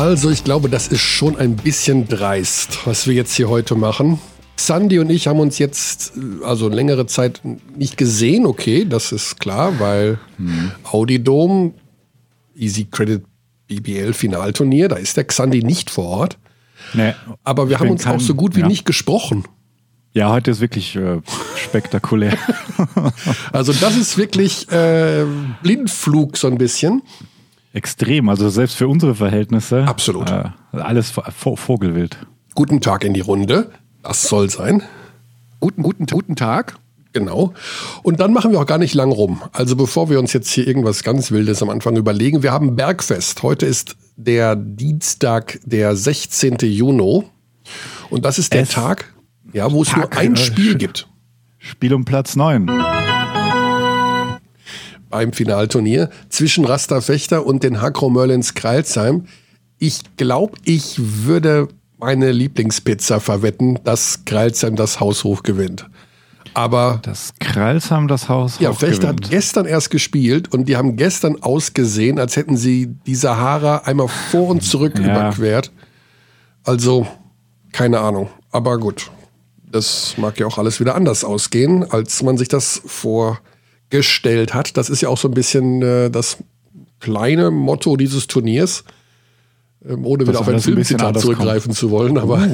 Also ich glaube, das ist schon ein bisschen dreist, was wir jetzt hier heute machen. Sandy und ich haben uns jetzt äh, also längere Zeit nicht gesehen, okay, das ist klar, weil hm. Audi Dome, Easy Credit BBL Finalturnier, da ist der Xandi nicht vor Ort. Nee, Aber wir haben uns kein, auch so gut wie ja. nicht gesprochen. Ja, heute ist wirklich äh, spektakulär. also das ist wirklich äh, Blindflug so ein bisschen. Extrem, also selbst für unsere Verhältnisse. Absolut. Äh, alles Vogelwild. Guten Tag in die Runde. Das soll sein. Guten, guten, guten Tag. Genau. Und dann machen wir auch gar nicht lang rum. Also bevor wir uns jetzt hier irgendwas ganz Wildes am Anfang überlegen, wir haben Bergfest. Heute ist der Dienstag, der 16. Juni. Und das ist der es Tag, ja, wo es Tag, nur ein Spiel gibt. Spiel um Platz 9. Beim Finalturnier zwischen Rasta Fechter und den Hakro Merlins Kreilsheim. Ich glaube, ich würde meine Lieblingspizza verwetten, dass Kreilsheim das Haus hoch gewinnt. Aber das Kreilsheim das Haus Ja, Fechter hat gestern erst gespielt und die haben gestern ausgesehen, als hätten sie die Sahara einmal vor und zurück ja. überquert. Also keine Ahnung, aber gut. Das mag ja auch alles wieder anders ausgehen, als man sich das vorgestellt hat. Das ist ja auch so ein bisschen äh, das kleine Motto dieses Turniers. Ähm, ohne wieder auf ein Filmzitat zurückgreifen kommt. zu wollen, aber.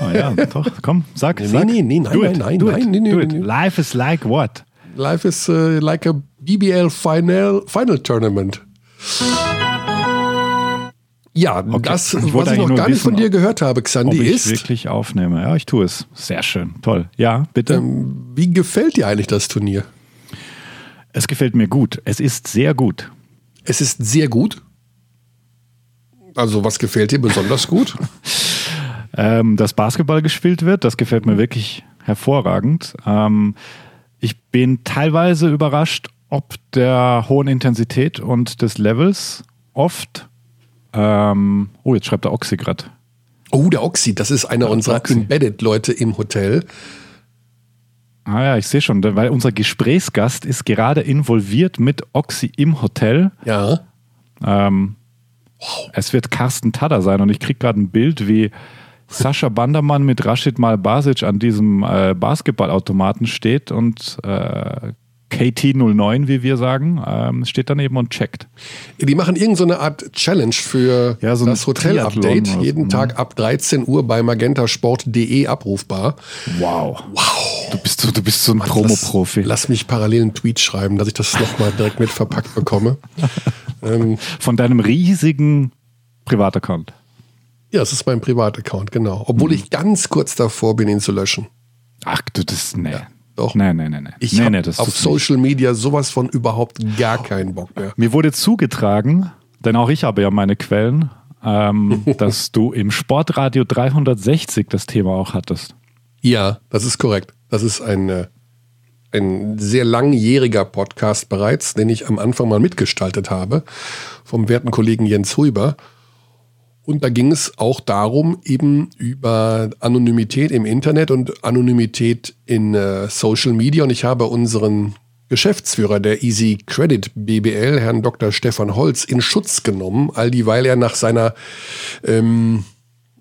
Oh, oh ja, doch, komm, sag, nee, sag. Nee, nee, nein, nein, nein, nein, nein, nein, nein, Life is like what? Life is uh, like a BBL Final, Final Tournament. Ja, okay. das, ich was ich noch gar nicht von dir gehört habe, Xandi, ob ich ist. wirklich aufnehme. Ja, ich tue es. Sehr schön. Toll. Ja, bitte. Ähm, wie gefällt dir eigentlich das Turnier? Es gefällt mir gut. Es ist sehr gut. Es ist sehr gut? Also was gefällt dir besonders gut? ähm, dass Basketball gespielt wird, das gefällt mir wirklich hervorragend. Ähm, ich bin teilweise überrascht, ob der hohen Intensität und des Levels oft. Ähm, oh, jetzt schreibt der Oxy gerade. Oh, der Oxy, das ist einer unserer Embedded-Leute im Hotel. Ah ja, ich sehe schon, weil unser Gesprächsgast ist gerade involviert mit Oxy im Hotel. Ja. Ähm, Wow. Es wird Carsten Tada sein und ich kriege gerade ein Bild, wie Sascha Bandermann mit Rashid Malbasic an diesem äh, Basketballautomaten steht und äh, KT09, wie wir sagen, ähm, steht daneben und checkt. Die machen irgendeine so Art Challenge für ja, so das Hotel-Update. Jeden so, Tag ab 13 Uhr bei magentasport.de abrufbar. Wow. Wow. Du bist so, du bist so ein Promo-Profi. Lass, lass, mich parallel einen Tweet schreiben, dass ich das nochmal direkt mit verpackt bekomme. ähm, Von deinem riesigen Privataccount. Ja, es ist mein Privataccount, genau. Obwohl hm. ich ganz kurz davor bin, ihn zu löschen. Ach, du, das, nee. Ja. Doch. Nein, nein, nein. nein. Ich nee, habe nee, auf Social nicht. Media sowas von überhaupt gar keinen Bock mehr. Mir wurde zugetragen, denn auch ich habe ja meine Quellen, ähm, dass du im Sportradio 360 das Thema auch hattest. Ja, das ist korrekt. Das ist ein, äh, ein sehr langjähriger Podcast bereits, den ich am Anfang mal mitgestaltet habe, vom werten Kollegen Jens Huber. Und da ging es auch darum, eben über Anonymität im Internet und Anonymität in äh, Social Media. Und ich habe unseren Geschäftsführer der Easy Credit BBL, Herrn Dr. Stefan Holz, in Schutz genommen, all dieweil er nach seiner ähm,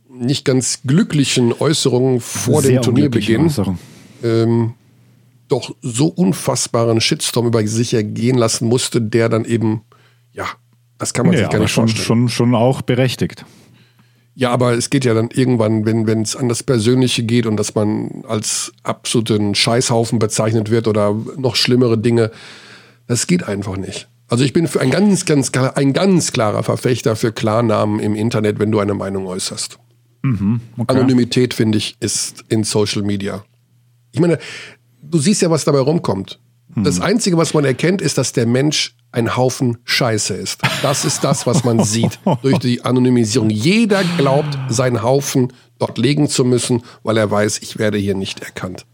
nicht ganz glücklichen Äußerung vor Sehr dem Turnierbeginn ähm, doch so unfassbaren Shitstorm über sich ergehen lassen musste, der dann eben, ja, das kann man ja, sich gar nicht schon, vorstellen. Schon, schon auch berechtigt. Ja, aber es geht ja dann irgendwann, wenn es an das Persönliche geht und dass man als absoluten Scheißhaufen bezeichnet wird oder noch schlimmere Dinge, das geht einfach nicht. Also ich bin für ein ganz, ganz, ein ganz klarer Verfechter für Klarnamen im Internet, wenn du eine Meinung äußerst. Mhm, okay. Anonymität, finde ich, ist in Social Media. Ich meine, du siehst ja, was dabei rumkommt. Das hm. Einzige, was man erkennt, ist, dass der Mensch ein Haufen Scheiße ist. Das ist das, was man sieht durch die Anonymisierung. Jeder glaubt, seinen Haufen dort legen zu müssen, weil er weiß, ich werde hier nicht erkannt.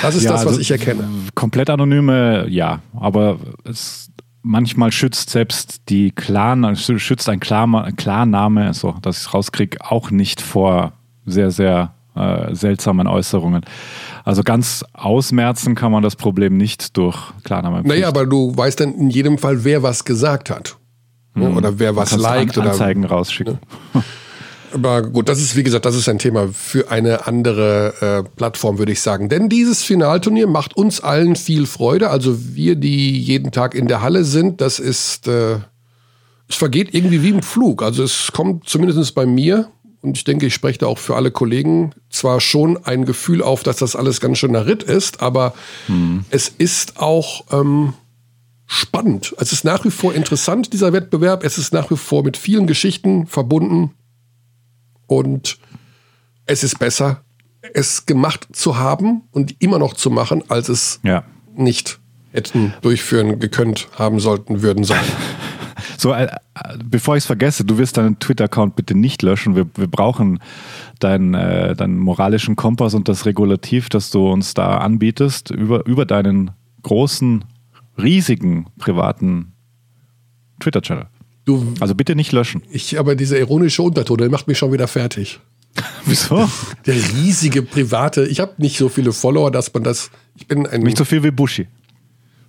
Das ist ja, das, was also ich erkenne. Komplett anonyme, ja, aber es manchmal schützt selbst die Klarname, schützt ein Klarname, so dass ich es rauskriege, auch nicht vor sehr, sehr äh, seltsamen Äußerungen. Also ganz ausmerzen kann man das Problem nicht durch Klarname. Naja, aber du weißt dann in jedem Fall, wer was gesagt hat. Mhm. Oder wer was liked. An Anzeigen oder, rausschicken. Ne? Aber gut, das ist, wie gesagt, das ist ein Thema für eine andere äh, Plattform, würde ich sagen. Denn dieses Finalturnier macht uns allen viel Freude. Also wir, die jeden Tag in der Halle sind, das ist, äh, es vergeht irgendwie wie im Flug. Also es kommt zumindest bei mir, und ich denke, ich spreche da auch für alle Kollegen, zwar schon ein Gefühl auf, dass das alles ganz schöner Ritt ist, aber hm. es ist auch ähm, spannend. Es ist nach wie vor interessant, dieser Wettbewerb. Es ist nach wie vor mit vielen Geschichten verbunden. Und es ist besser, es gemacht zu haben und immer noch zu machen, als es ja. nicht hätten durchführen gekönnt haben sollten, würden sollen. So, äh, bevor ich es vergesse, du wirst deinen Twitter-Account bitte nicht löschen. Wir, wir brauchen deinen, äh, deinen moralischen Kompass und das Regulativ, das du uns da anbietest, über, über deinen großen, riesigen privaten Twitter-Channel. Also bitte nicht löschen. Ich, aber dieser ironische Unterton, der macht mich schon wieder fertig. Wieso? Der riesige private. Ich habe nicht so viele Follower, dass man das. Ich bin ein. Nicht so viel wie Bushi.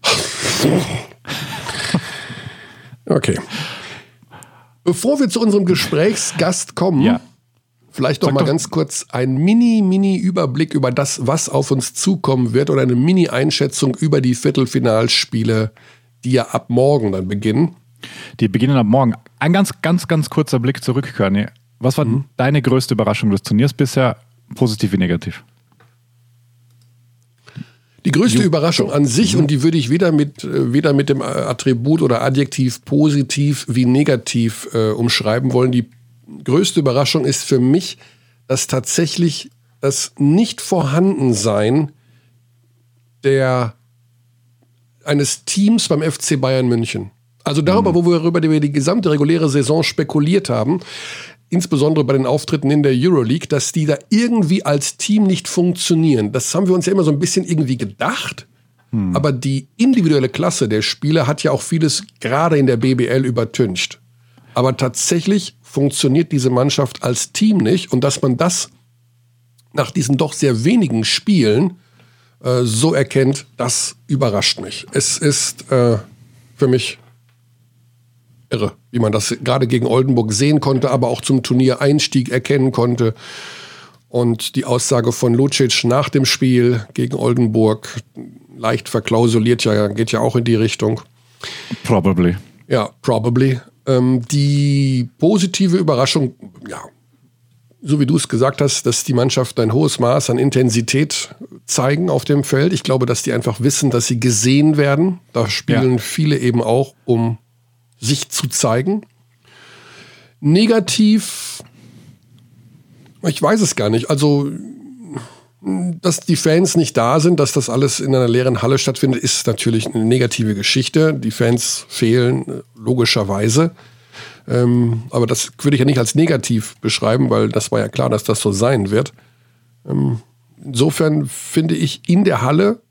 okay. Bevor wir zu unserem Gesprächsgast kommen, ja. vielleicht noch Sag mal doch. ganz kurz ein Mini-Mini-Überblick über das, was auf uns zukommen wird oder eine Mini-Einschätzung über die Viertelfinalspiele, die ja ab morgen dann beginnen. Die beginnen ab morgen. Ein ganz, ganz, ganz kurzer Blick zurück, Körny. Was war mhm. deine größte Überraschung des Turniers bisher, positiv wie negativ? Die größte Ju Überraschung an sich, und die würde ich weder mit, äh, weder mit dem Attribut oder Adjektiv positiv wie negativ äh, umschreiben wollen. Die größte Überraschung ist für mich, dass tatsächlich das Nicht-Vorhandensein der, eines Teams beim FC Bayern München also darüber, mhm. wo wir die gesamte reguläre Saison spekuliert haben, insbesondere bei den Auftritten in der Euroleague, dass die da irgendwie als Team nicht funktionieren. Das haben wir uns ja immer so ein bisschen irgendwie gedacht. Mhm. Aber die individuelle Klasse der Spieler hat ja auch vieles gerade in der BBL übertüncht. Aber tatsächlich funktioniert diese Mannschaft als Team nicht. Und dass man das nach diesen doch sehr wenigen Spielen äh, so erkennt, das überrascht mich. Es ist äh, für mich irre, wie man das gerade gegen Oldenburg sehen konnte, aber auch zum Turniereinstieg erkennen konnte. Und die Aussage von Lucic nach dem Spiel gegen Oldenburg, leicht verklausuliert ja, geht ja auch in die Richtung. Probably. Ja, probably. Ähm, die positive Überraschung, ja, so wie du es gesagt hast, dass die Mannschaft ein hohes Maß an Intensität zeigen auf dem Feld. Ich glaube, dass die einfach wissen, dass sie gesehen werden. Da spielen ja. viele eben auch um sich zu zeigen. Negativ, ich weiß es gar nicht. Also, dass die Fans nicht da sind, dass das alles in einer leeren Halle stattfindet, ist natürlich eine negative Geschichte. Die Fans fehlen logischerweise. Ähm, aber das würde ich ja nicht als negativ beschreiben, weil das war ja klar, dass das so sein wird. Ähm, insofern finde ich in der Halle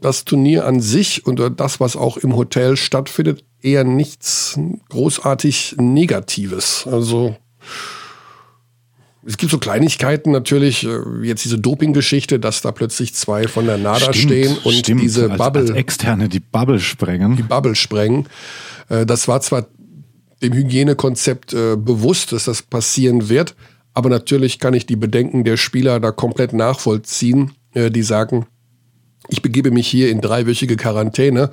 das Turnier an sich und das, was auch im Hotel stattfindet, eher nichts großartig Negatives. Also es gibt so Kleinigkeiten natürlich, äh, jetzt diese Doping-Geschichte, dass da plötzlich zwei von der NADA stimmt, stehen und stimmt. diese Bubble. Als Externe die Bubble sprengen. Die Bubble sprengen. Äh, das war zwar dem Hygienekonzept äh, bewusst, dass das passieren wird, aber natürlich kann ich die Bedenken der Spieler da komplett nachvollziehen, die sagen, ich begebe mich hier in dreiwöchige Quarantäne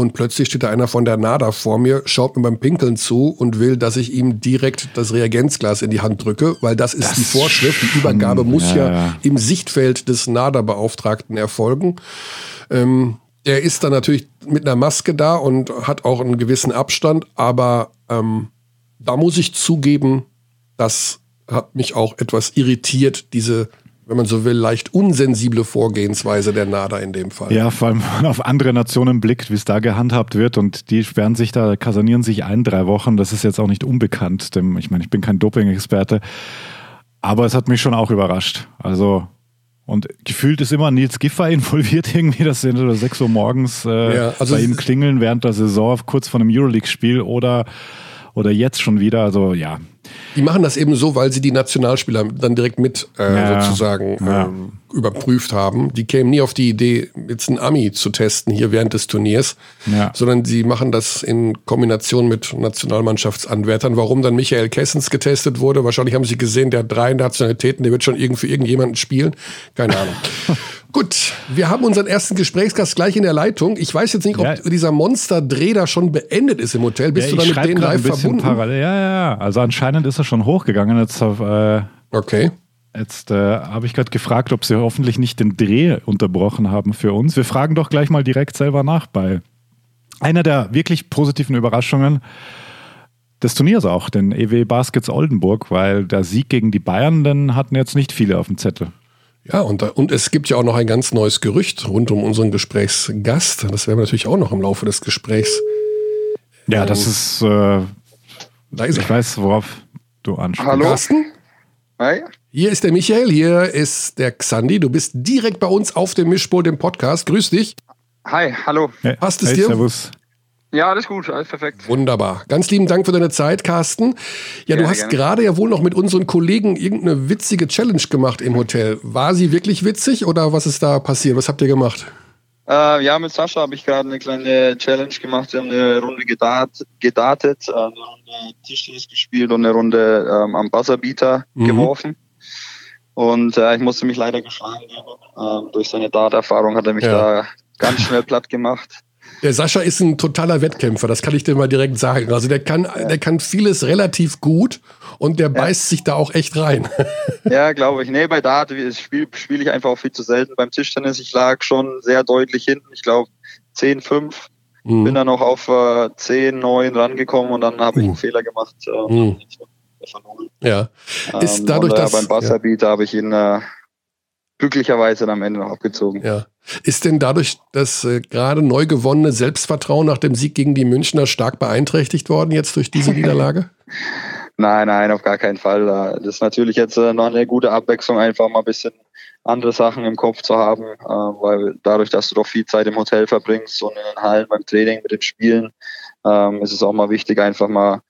und plötzlich steht da einer von der NADA vor mir, schaut mir beim Pinkeln zu und will, dass ich ihm direkt das Reagenzglas in die Hand drücke, weil das ist das die Vorschrift. Die Übergabe muss ja, ja, im Sichtfeld des NADA-Beauftragten erfolgen. Ähm, er ist dann natürlich mit einer Maske da und hat auch einen gewissen Abstand, aber ähm, da muss ich zugeben, das hat mich auch etwas irritiert, diese wenn man so will, leicht unsensible Vorgehensweise der NADA in dem Fall. Ja, vor allem wenn man auf andere Nationen blickt, wie es da gehandhabt wird und die sperren sich da, kasanieren sich ein, drei Wochen. Das ist jetzt auch nicht unbekannt. Denn, ich meine, ich bin kein Doping-Experte, aber es hat mich schon auch überrascht. Also und gefühlt ist immer Nils Giffer involviert irgendwie, dass sie oder 6 Uhr morgens äh, ja, also bei ihm klingeln während der Saison kurz vor einem Euroleague-Spiel oder, oder jetzt schon wieder. Also ja, Die machen das eben so, weil sie die Nationalspieler dann direkt mit äh, ja, sozusagen ja. Ähm, überprüft haben. Die kämen nie auf die Idee, jetzt einen Ami zu testen hier während des Turniers, ja. sondern sie machen das in Kombination mit Nationalmannschaftsanwärtern. Warum dann Michael Kessens getestet wurde, wahrscheinlich haben sie gesehen, der hat drei Nationalitäten, der wird schon irgendwie für irgendjemanden spielen. Keine Ahnung. Gut, wir haben unseren ersten Gesprächsgast gleich in der Leitung. Ich weiß jetzt nicht, ob ja. dieser Monster-Dreh da schon beendet ist im Hotel. Bist ja, du da mit denen live verbunden? Parallel. Ja, ja, also anscheinend ist er schon hochgegangen. Jetzt, äh, okay. Jetzt äh, habe ich gerade gefragt, ob sie hoffentlich nicht den Dreh unterbrochen haben für uns. Wir fragen doch gleich mal direkt selber nach bei einer der wirklich positiven Überraschungen des Turniers auch, den EW Baskets Oldenburg, weil der Sieg gegen die Bayern, den hatten jetzt nicht viele auf dem Zettel. Ja, und, und es gibt ja auch noch ein ganz neues Gerücht rund um unseren Gesprächsgast. Das werden wir natürlich auch noch im Laufe des Gesprächs. Ja, ähm, das ist. Äh, da ist ich er. weiß, worauf du ansprichst. Hallo. Carsten? Hi. Hier ist der Michael, hier ist der Xandi. Du bist direkt bei uns auf dem Mischpult im Podcast. Grüß dich. Hi, hallo. Passt es hey, dir? Servus. Ja, alles gut, alles perfekt. Wunderbar. Ganz lieben Dank für deine Zeit, Carsten. Ja, gerne, du hast gerade ja wohl noch mit unseren Kollegen irgendeine witzige Challenge gemacht im Hotel. War sie wirklich witzig oder was ist da passiert? Was habt ihr gemacht? Äh, ja, mit Sascha habe ich gerade eine kleine Challenge gemacht. Wir haben eine Runde gedat gedatet, äh, eine Runde Tischtennis gespielt und eine Runde ähm, am Buzzerbeater mhm. geworfen. Und äh, ich musste mich leider geschlagen geben. Äh, durch seine Darterfahrung hat er mich ja. da ganz schnell platt gemacht. Der Sascha ist ein totaler Wettkämpfer, das kann ich dir mal direkt sagen. Also der kann, ja. der kann vieles relativ gut und der beißt sich da auch echt rein. Ja, glaube ich. Nee, bei Dart spiele spiel ich einfach auch viel zu selten. Beim Tischtennis, ich lag schon sehr deutlich hinten. Ich glaube 10, 5. Mhm. Bin dann noch auf äh, 10, 9 rangekommen und dann habe ich einen uh. Fehler gemacht. Äh, mhm. Ja. Ist ähm, dadurch, und, äh, dass, beim Buzzerbeat ja. habe ich ihn äh, glücklicherweise dann am Ende noch abgezogen. Ja. Ist denn dadurch das äh, gerade neu gewonnene Selbstvertrauen nach dem Sieg gegen die Münchner stark beeinträchtigt worden jetzt durch diese Niederlage? nein, nein, auf gar keinen Fall. Das ist natürlich jetzt äh, noch eine gute Abwechslung, einfach mal ein bisschen andere Sachen im Kopf zu haben, äh, weil dadurch, dass du doch viel Zeit im Hotel verbringst und in den Hallen beim Training mit den Spielen, ähm, ist es auch mal wichtig, einfach mal ein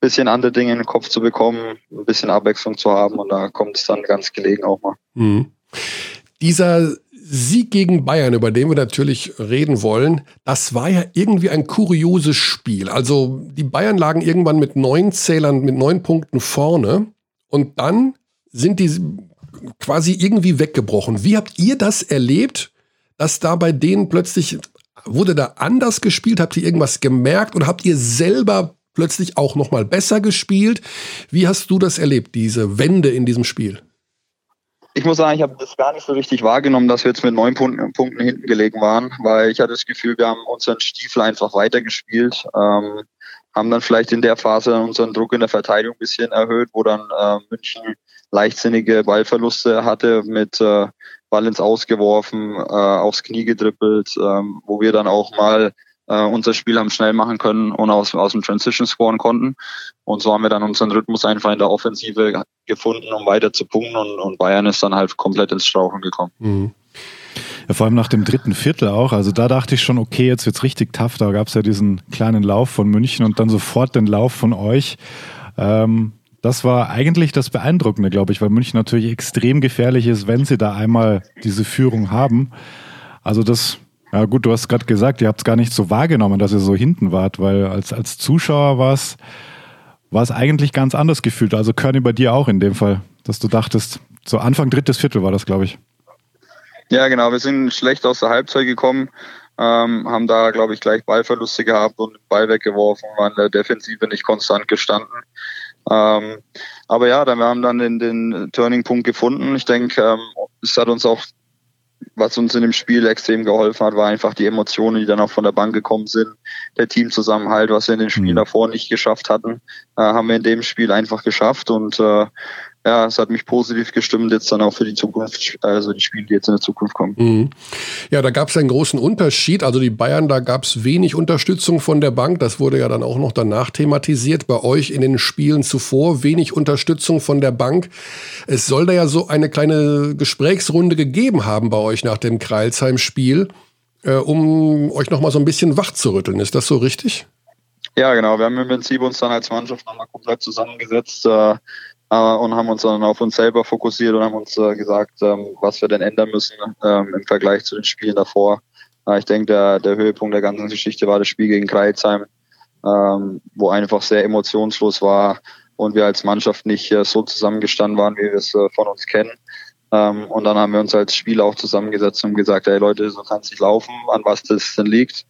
bisschen andere Dinge in den Kopf zu bekommen, ein bisschen Abwechslung zu haben und da kommt es dann ganz gelegen auch mal. Mhm. Dieser Sieg gegen Bayern, über den wir natürlich reden wollen, das war ja irgendwie ein kurioses Spiel. Also die Bayern lagen irgendwann mit neun Zählern, mit neun Punkten vorne und dann sind die quasi irgendwie weggebrochen. Wie habt ihr das erlebt, dass da bei denen plötzlich, wurde da anders gespielt? Habt ihr irgendwas gemerkt oder habt ihr selber plötzlich auch nochmal besser gespielt? Wie hast du das erlebt, diese Wende in diesem Spiel? Ich muss sagen, ich habe das gar nicht so richtig wahrgenommen, dass wir jetzt mit neun Punkten, Punkten hinten gelegen waren, weil ich hatte das Gefühl, wir haben unseren Stiefel einfach weitergespielt, ähm, haben dann vielleicht in der Phase unseren Druck in der Verteidigung ein bisschen erhöht, wo dann äh, München leichtsinnige Ballverluste hatte mit äh, Ball ins Ausgeworfen, äh, aufs Knie gedribbelt, ähm, wo wir dann auch mal äh, unser Spiel haben schnell machen können und aus, aus dem Transition scoren konnten. Und so haben wir dann unseren Rhythmus einfach in der Offensive gefunden, um weiter zu punkten und, und Bayern ist dann halt komplett ins Strauchen gekommen. Mhm. Ja, vor allem nach dem dritten Viertel auch. Also da dachte ich schon, okay, jetzt wird's richtig tough. Da gab's ja diesen kleinen Lauf von München und dann sofort den Lauf von euch. Ähm, das war eigentlich das Beeindruckende, glaube ich, weil München natürlich extrem gefährlich ist, wenn sie da einmal diese Führung haben. Also das ja gut, du hast gerade gesagt, ihr habt es gar nicht so wahrgenommen, dass ihr so hinten wart, weil als, als Zuschauer war es eigentlich ganz anders gefühlt. Also Körny bei dir auch in dem Fall, dass du dachtest, so Anfang drittes Viertel war das, glaube ich. Ja, genau. Wir sind schlecht aus der Halbzeit gekommen, ähm, haben da, glaube ich, gleich Ballverluste gehabt und den Ball weggeworfen, waren in der Defensive nicht konstant gestanden. Ähm, aber ja, dann, wir haben dann den, den Turning-Punkt gefunden. Ich denke, ähm, es hat uns auch was uns in dem Spiel extrem geholfen hat, war einfach die Emotionen, die dann auch von der Bank gekommen sind, der Teamzusammenhalt, was wir in den Spielen mhm. davor nicht geschafft hatten, äh, haben wir in dem Spiel einfach geschafft und äh, ja, es hat mich positiv gestimmt, jetzt dann auch für die Zukunft, also die Spiele, die jetzt in der Zukunft kommen. Mhm. Ja, da gab es einen großen Unterschied. Also die Bayern, da gab es wenig Unterstützung von der Bank. Das wurde ja dann auch noch danach thematisiert. Bei euch in den Spielen zuvor wenig Unterstützung von der Bank. Es soll da ja so eine kleine Gesprächsrunde gegeben haben bei euch nach dem Kreilsheim-Spiel, äh, um euch noch mal so ein bisschen wach zu rütteln. Ist das so richtig? Ja, genau. Wir haben im Prinzip uns dann als Mannschaft nochmal komplett zusammengesetzt äh, äh, und haben uns dann auf uns selber fokussiert und haben uns äh, gesagt, ähm, was wir denn ändern müssen ähm, im Vergleich zu den Spielen davor. Äh, ich denke, der, der Höhepunkt der ganzen Geschichte war das Spiel gegen Kreilsheim, ähm, wo einfach sehr emotionslos war und wir als Mannschaft nicht äh, so zusammengestanden waren, wie wir es äh, von uns kennen. Ähm, und dann haben wir uns als Spieler auch zusammengesetzt und gesagt, hey Leute, so kann es nicht laufen, an was das denn liegt.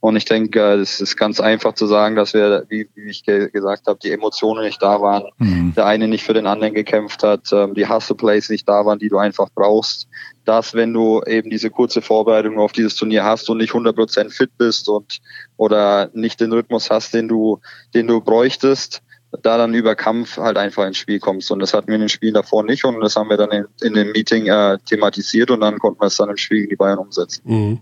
Und ich denke, es ist ganz einfach zu sagen, dass wir, wie, wie ich ge gesagt habe, die Emotionen nicht da waren, mhm. der eine nicht für den anderen gekämpft hat, ähm, die Hustle-Plays nicht da waren, die du einfach brauchst. Dass, wenn du eben diese kurze Vorbereitung auf dieses Turnier hast und nicht 100% fit bist und oder nicht den Rhythmus hast, den du, den du bräuchtest, da dann über Kampf halt einfach ins Spiel kommst. Und das hatten wir in den Spielen davor nicht und das haben wir dann in, in dem Meeting äh, thematisiert und dann konnten wir es dann im Spiel gegen die Bayern umsetzen. Mhm.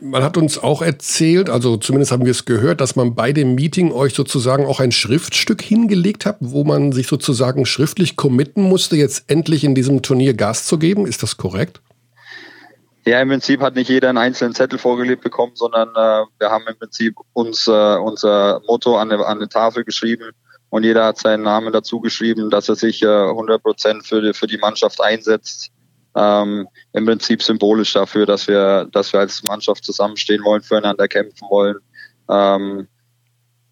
Man hat uns auch erzählt, also zumindest haben wir es gehört, dass man bei dem Meeting euch sozusagen auch ein Schriftstück hingelegt hat, wo man sich sozusagen schriftlich committen musste, jetzt endlich in diesem Turnier Gas zu geben. Ist das korrekt? Ja, im Prinzip hat nicht jeder einen einzelnen Zettel vorgelegt bekommen, sondern äh, wir haben im Prinzip uns äh, unser Motto an eine, an eine Tafel geschrieben und jeder hat seinen Namen dazu geschrieben, dass er sich äh, 100 Prozent für für die Mannschaft einsetzt ähm, im Prinzip symbolisch dafür, dass wir, dass wir als Mannschaft zusammenstehen wollen, füreinander kämpfen wollen, ähm,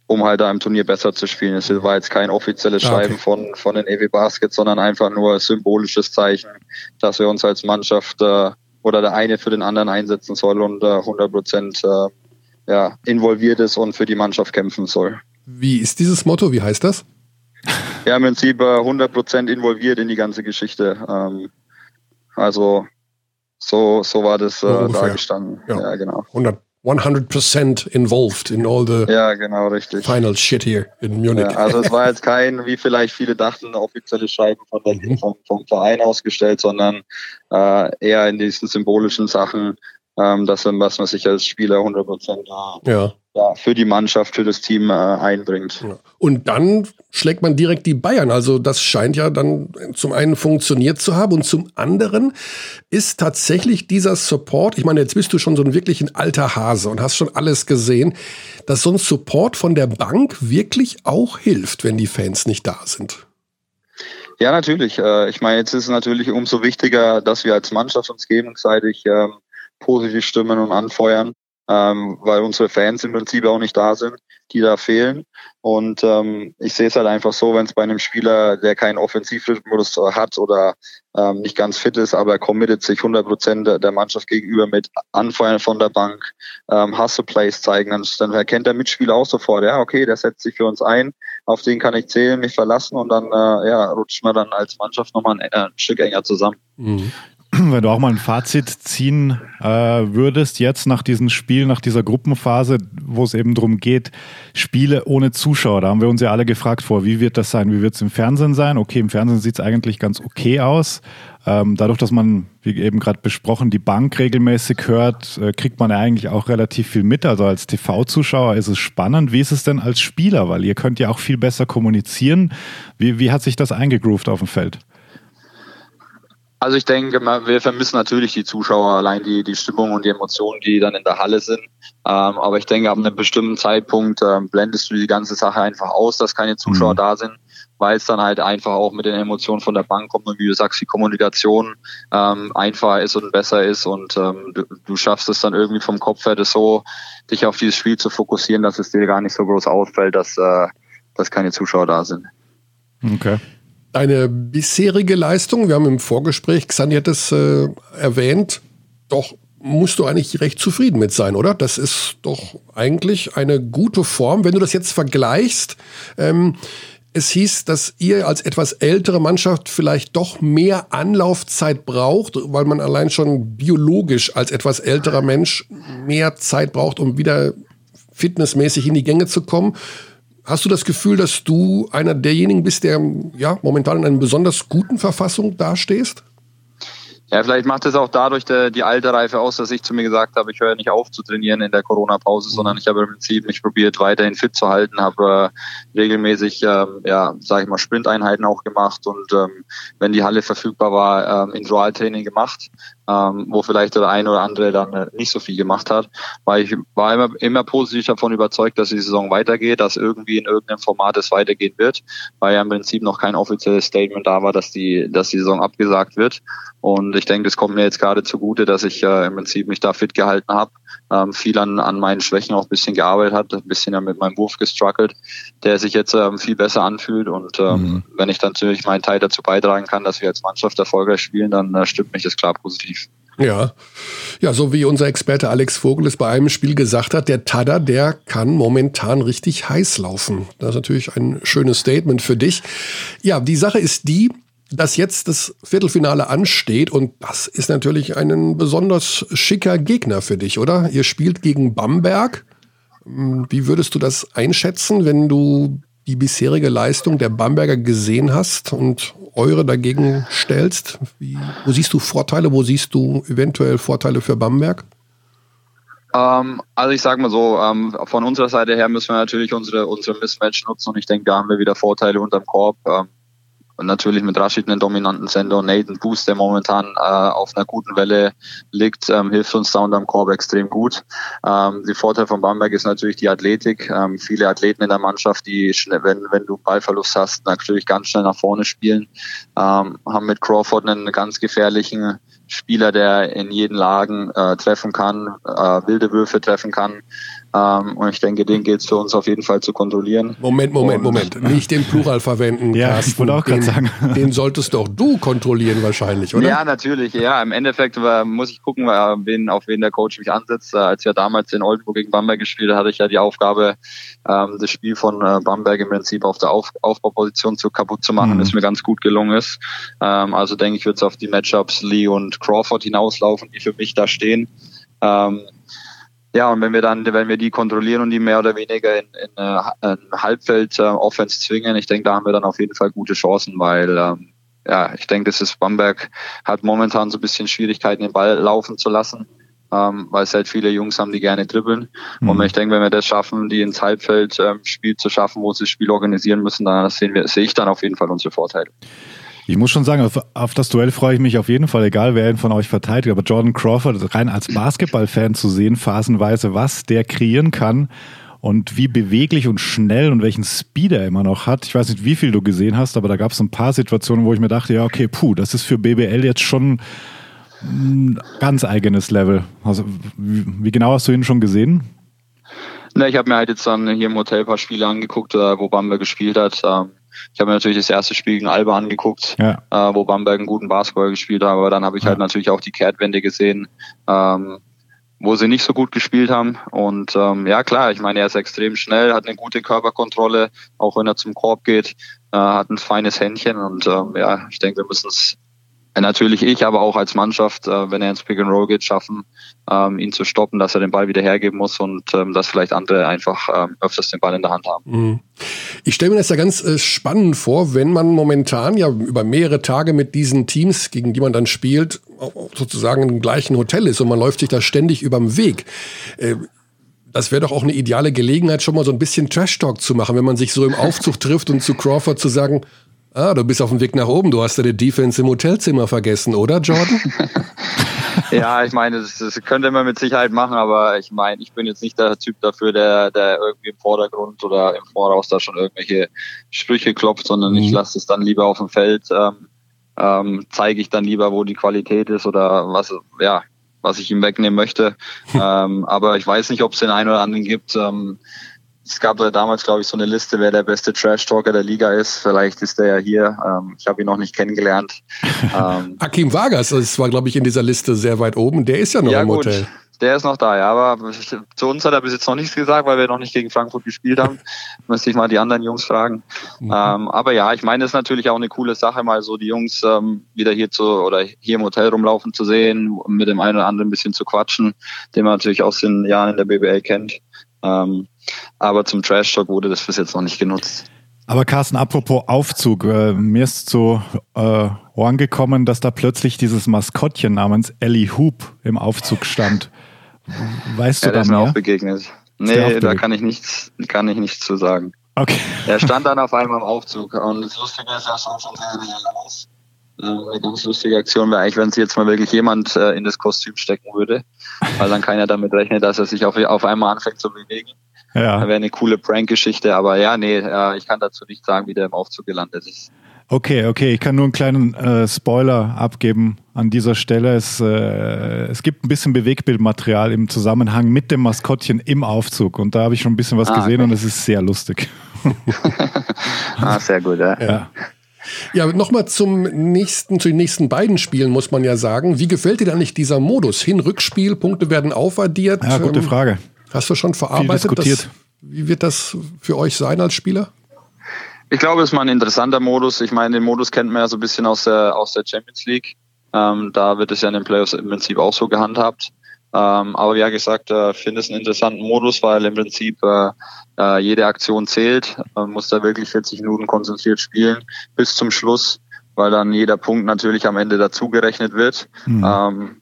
um halt da im Turnier besser zu spielen. Es war jetzt kein offizielles ah, Schreiben okay. von, von den EW Baskets, sondern einfach nur ein symbolisches Zeichen, dass wir uns als Mannschaft äh, oder der eine für den anderen einsetzen soll und äh, 100 Prozent äh, ja, involviert ist und für die Mannschaft kämpfen soll. Wie ist dieses Motto? Wie heißt das? Ja, im Prinzip äh, 100 Prozent involviert in die ganze Geschichte. Ähm, also so, so war das äh, da gestanden. Ja. ja, genau. 100, 100% involved in all the ja, genau, richtig. final shit here in Munich. Ja, also es war jetzt kein, wie vielleicht viele dachten, offizielles Schreiben von der, mhm. vom, vom, Verein ausgestellt, sondern äh, eher in diesen symbolischen Sachen, ähm, dass, was man sich als Spieler 100% äh, ja ja, für die Mannschaft, für das Team äh, einbringt. Und dann schlägt man direkt die Bayern. Also das scheint ja dann zum einen funktioniert zu haben und zum anderen ist tatsächlich dieser Support, ich meine, jetzt bist du schon so ein wirklich ein alter Hase und hast schon alles gesehen, dass so ein Support von der Bank wirklich auch hilft, wenn die Fans nicht da sind. Ja, natürlich. Äh, ich meine, jetzt ist es natürlich umso wichtiger, dass wir als Mannschaft uns gegenseitig ähm, positiv stimmen und anfeuern ähm, weil unsere Fans im Prinzip auch nicht da sind, die da fehlen. Und ähm, ich sehe es halt einfach so, wenn es bei einem Spieler, der keinen Offensivrhythmus hat oder ähm, nicht ganz fit ist, aber er committet sich 100 Prozent der Mannschaft gegenüber mit Anfeuern von der Bank, ähm, Hustle Plays zeigen, dann, dann erkennt der Mitspieler auch sofort, ja, okay, der setzt sich für uns ein, auf den kann ich zählen, mich verlassen und dann äh, ja, rutscht man dann als Mannschaft nochmal ein, äh, ein Stück enger zusammen. Mhm. wenn du auch mal ein Fazit ziehen äh, würdest, jetzt nach diesem Spiel, nach dieser Gruppenphase, wo es eben darum geht, Spiele ohne Zuschauer, da haben wir uns ja alle gefragt vor, wie wird das sein, wie wird es im Fernsehen sein? Okay, im Fernsehen sieht es eigentlich ganz okay aus. Ähm, dadurch, dass man, wie eben gerade besprochen, die Bank regelmäßig hört, äh, kriegt man ja eigentlich auch relativ viel mit. Also als TV-Zuschauer ist es spannend. Wie ist es denn als Spieler? Weil ihr könnt ja auch viel besser kommunizieren. Wie, wie hat sich das eingegroovt auf dem Feld? Also ich denke, wir vermissen natürlich die Zuschauer, allein die, die Stimmung und die Emotionen, die dann in der Halle sind. Ähm, aber ich denke, ab einem bestimmten Zeitpunkt ähm, blendest du die ganze Sache einfach aus, dass keine Zuschauer mhm. da sind, weil es dann halt einfach auch mit den Emotionen von der Bank kommt und wie du sagst, die Kommunikation ähm, einfacher ist und besser ist und ähm, du, du schaffst es dann irgendwie vom Kopf her, das so, dich auf dieses Spiel zu fokussieren, dass es dir gar nicht so groß ausfällt, dass, äh, dass keine Zuschauer da sind. Okay deine bisherige Leistung, wir haben im Vorgespräch, Xandi hat es äh, erwähnt, doch musst du eigentlich recht zufrieden mit sein, oder? Das ist doch eigentlich eine gute Form. Wenn du das jetzt vergleichst, ähm, es hieß, dass ihr als etwas ältere Mannschaft vielleicht doch mehr Anlaufzeit braucht, weil man allein schon biologisch als etwas älterer Mensch mehr Zeit braucht, um wieder fitnessmäßig in die Gänge zu kommen. Hast du das Gefühl, dass du einer derjenigen bist, der ja momentan in einer besonders guten Verfassung dastehst? Ja, vielleicht macht es auch dadurch der, die Alterreife aus, dass ich zu mir gesagt habe, ich höre nicht auf zu trainieren in der Corona-Pause, sondern ich habe im Prinzip mich probiert, weiterhin fit zu halten, habe äh, regelmäßig, ähm, ja, sage ich mal, Sprinteinheiten auch gemacht und ähm, wenn die Halle verfügbar war, ähm, Individualtraining gemacht, ähm, wo vielleicht der eine oder andere dann äh, nicht so viel gemacht hat, weil ich war immer, immer positiv davon überzeugt, dass die Saison weitergeht, dass irgendwie in irgendeinem Format es weitergehen wird, weil ja im Prinzip noch kein offizielles Statement da war, dass die, dass die Saison abgesagt wird. Und ich denke, es kommt mir jetzt gerade zugute, dass ich äh, im Prinzip mich da fit gehalten habe, ähm, viel an, an meinen Schwächen auch ein bisschen gearbeitet hat, ein bisschen ja mit meinem Wurf gestruggelt, der sich jetzt ähm, viel besser anfühlt. Und ähm, mhm. wenn ich dann natürlich meinen Teil dazu beitragen kann, dass wir als Mannschaft erfolgreich spielen, dann äh, stimmt mich das klar positiv. Ja. Ja, so wie unser Experte Alex Vogel es bei einem Spiel gesagt hat, der Tada, der kann momentan richtig heiß laufen. Das ist natürlich ein schönes Statement für dich. Ja, die Sache ist die, dass jetzt das Viertelfinale ansteht und das ist natürlich ein besonders schicker Gegner für dich, oder? Ihr spielt gegen Bamberg. Hm, wie würdest du das einschätzen, wenn du die bisherige Leistung der Bamberger gesehen hast und eure dagegen stellst? Wie, wo siehst du Vorteile, wo siehst du eventuell Vorteile für Bamberg? Ähm, also ich sage mal so, ähm, von unserer Seite her müssen wir natürlich unsere, unsere Mismatch nutzen und ich denke, da haben wir wieder Vorteile unterm Korb. Ähm, und natürlich mit Rashid einen dominanten Sender und Nathan Boost, der momentan äh, auf einer guten Welle liegt, ähm, hilft uns da unterm Korb extrem gut. Ähm, die Vorteil von Bamberg ist natürlich die Athletik. Ähm, viele Athleten in der Mannschaft, die schnell, wenn, wenn du Ballverlust hast, natürlich ganz schnell nach vorne spielen. Ähm, haben mit Crawford einen ganz gefährlichen Spieler, der in jeden Lagen äh, treffen kann, äh, wilde Würfe treffen kann. Ähm, und ich denke, den gilt es für uns auf jeden Fall zu kontrollieren. Moment, Moment, und, Moment. Nicht den Plural verwenden. ja, Carsten. ich wollte auch gerade sagen. Den solltest doch du kontrollieren wahrscheinlich, oder? Ja, natürlich. Ja, im Endeffekt äh, muss ich gucken, äh, wen, auf wen der Coach mich ansetzt. Äh, als wir damals in Oldenburg gegen Bamberg gespielt hatte ich ja die Aufgabe, ähm, das Spiel von äh, Bamberg im Prinzip auf der auf Aufbauposition zu kaputt zu machen, mhm. das mir ganz gut gelungen ist. Ähm, also denke ich, wird es auf die Matchups Lee und Crawford hinauslaufen, die für mich da stehen. Ähm, ja, und wenn wir dann, wenn wir die kontrollieren und die mehr oder weniger in, in äh, ein Halbfeld äh, Offense zwingen, ich denke, da haben wir dann auf jeden Fall gute Chancen, weil ähm, ja, ich denke, das ist Bamberg hat momentan so ein bisschen Schwierigkeiten, den Ball laufen zu lassen, ähm, weil es halt viele Jungs haben, die gerne dribbeln. Mhm. Und ich denke, wenn wir das schaffen, die ins Halbfeld ähm, Spiel zu schaffen, wo sie das Spiel organisieren müssen, dann sehen wir, sehe ich dann auf jeden Fall unsere Vorteile. Ich muss schon sagen, auf, auf, das Duell freue ich mich auf jeden Fall, egal wer ihn von euch verteidigt. Aber Jordan Crawford rein als Basketballfan zu sehen, phasenweise, was der kreieren kann und wie beweglich und schnell und welchen Speed er immer noch hat. Ich weiß nicht, wie viel du gesehen hast, aber da gab es ein paar Situationen, wo ich mir dachte, ja, okay, puh, das ist für BBL jetzt schon ein ganz eigenes Level. Also, wie, wie genau hast du ihn schon gesehen? Na, ich habe mir halt jetzt dann hier im Hotel ein paar Spiele angeguckt, äh, wo Bamberg gespielt hat. Ich habe mir natürlich das erste Spiel gegen Alba angeguckt, ja. äh, wo Bamberg einen guten Basketball gespielt hat, aber dann habe ich ja. halt natürlich auch die Kehrtwende gesehen, ähm, wo sie nicht so gut gespielt haben. Und ähm, ja klar, ich meine, er ist extrem schnell, hat eine gute Körperkontrolle, auch wenn er zum Korb geht, äh, hat ein feines Händchen und ähm, ja, ich denke, wir müssen es natürlich ich, aber auch als Mannschaft, äh, wenn er ins Pick and Roll geht, schaffen, ähm, ihn zu stoppen, dass er den Ball wieder hergeben muss und ähm, dass vielleicht andere einfach ähm, öfters den Ball in der Hand haben. Mhm. Ich stelle mir das ja ganz äh, spannend vor, wenn man momentan ja über mehrere Tage mit diesen Teams, gegen die man dann spielt, sozusagen im gleichen Hotel ist und man läuft sich da ständig überm Weg. Äh, das wäre doch auch eine ideale Gelegenheit, schon mal so ein bisschen Trash-Talk zu machen, wenn man sich so im Aufzug trifft und zu Crawford zu sagen, Ah, du bist auf dem Weg nach oben. Du hast deine Defense im Hotelzimmer vergessen, oder, Jordan? ja, ich meine, das, das, könnte man mit Sicherheit machen, aber ich meine, ich bin jetzt nicht der Typ dafür, der, der irgendwie im Vordergrund oder im Voraus da schon irgendwelche Sprüche klopft, sondern mhm. ich lasse es dann lieber auf dem Feld. Ähm, ähm, zeige ich dann lieber, wo die Qualität ist oder was, ja, was ich ihm wegnehmen möchte. ähm, aber ich weiß nicht, ob es den einen oder anderen gibt. Ähm, es gab ja damals, glaube ich, so eine Liste, wer der beste Trash-Talker der Liga ist. Vielleicht ist der ja hier. Ähm, ich habe ihn noch nicht kennengelernt. Ähm, Akim Vargas, das war, glaube ich, in dieser Liste sehr weit oben. Der ist ja noch ja, im gut. Hotel. Der ist noch da, ja, aber zu uns hat er bis jetzt noch nichts gesagt, weil wir noch nicht gegen Frankfurt gespielt haben. Müsste ich mal die anderen Jungs fragen. Mhm. Ähm, aber ja, ich meine, es ist natürlich auch eine coole Sache, mal so die Jungs ähm, wieder hier zu oder hier im Hotel rumlaufen zu sehen, mit dem einen oder anderen ein bisschen zu quatschen, den man natürlich aus den Jahren in der BBL kennt. Ähm, aber zum Trash Talk wurde das bis jetzt noch nicht genutzt. Aber Carsten, apropos Aufzug, äh, mir ist zu äh, Ohren gekommen, dass da plötzlich dieses Maskottchen namens Ellie Hoop im Aufzug stand. Weißt ja, du da ist mir auch begegnet. Nee, da kann ich nichts, kann ich nichts zu sagen. Okay. Er stand dann auf einmal im Aufzug und das Lustige ist, er sah schon sehr real aus. Ähm, eine ganz lustige Aktion wäre eigentlich, wenn sich jetzt mal wirklich jemand äh, in das Kostüm stecken würde, weil dann keiner damit rechnet, dass er sich auf, auf einmal anfängt zu bewegen. Ja. wäre eine coole Prank-Geschichte, aber ja, nee, äh, ich kann dazu nicht sagen, wie der im Aufzug gelandet ist. Okay, okay, ich kann nur einen kleinen äh, Spoiler abgeben an dieser Stelle. Es, äh, es gibt ein bisschen Bewegbildmaterial im Zusammenhang mit dem Maskottchen im Aufzug und da habe ich schon ein bisschen was ah, gesehen okay. und es ist sehr lustig. ah, sehr gut, ja. ja. Ja, nochmal zum nächsten, zu den nächsten beiden Spielen muss man ja sagen. Wie gefällt dir da nicht dieser Modus? Hin-Rückspiel, Punkte werden aufaddiert. Ja, gute Ähm, Frage. Hast du schon verarbeitet? diskutiert. Das, wie wird das für euch sein als Spieler? Ich glaube, es ist mal ein interessanter Modus. Ich meine, den Modus kennt man ja so ein bisschen aus der, aus der Champions League. Ähm, da wird es ja in den Playoffs im Prinzip auch so gehandhabt. Ähm, aber wie ja gesagt, äh, finde es einen interessanten Modus, weil im Prinzip äh, äh, jede Aktion zählt. Man muss da wirklich 40 Minuten konzentriert spielen bis zum Schluss, weil dann jeder Punkt natürlich am Ende dazugerechnet wird. Mhm. Ähm,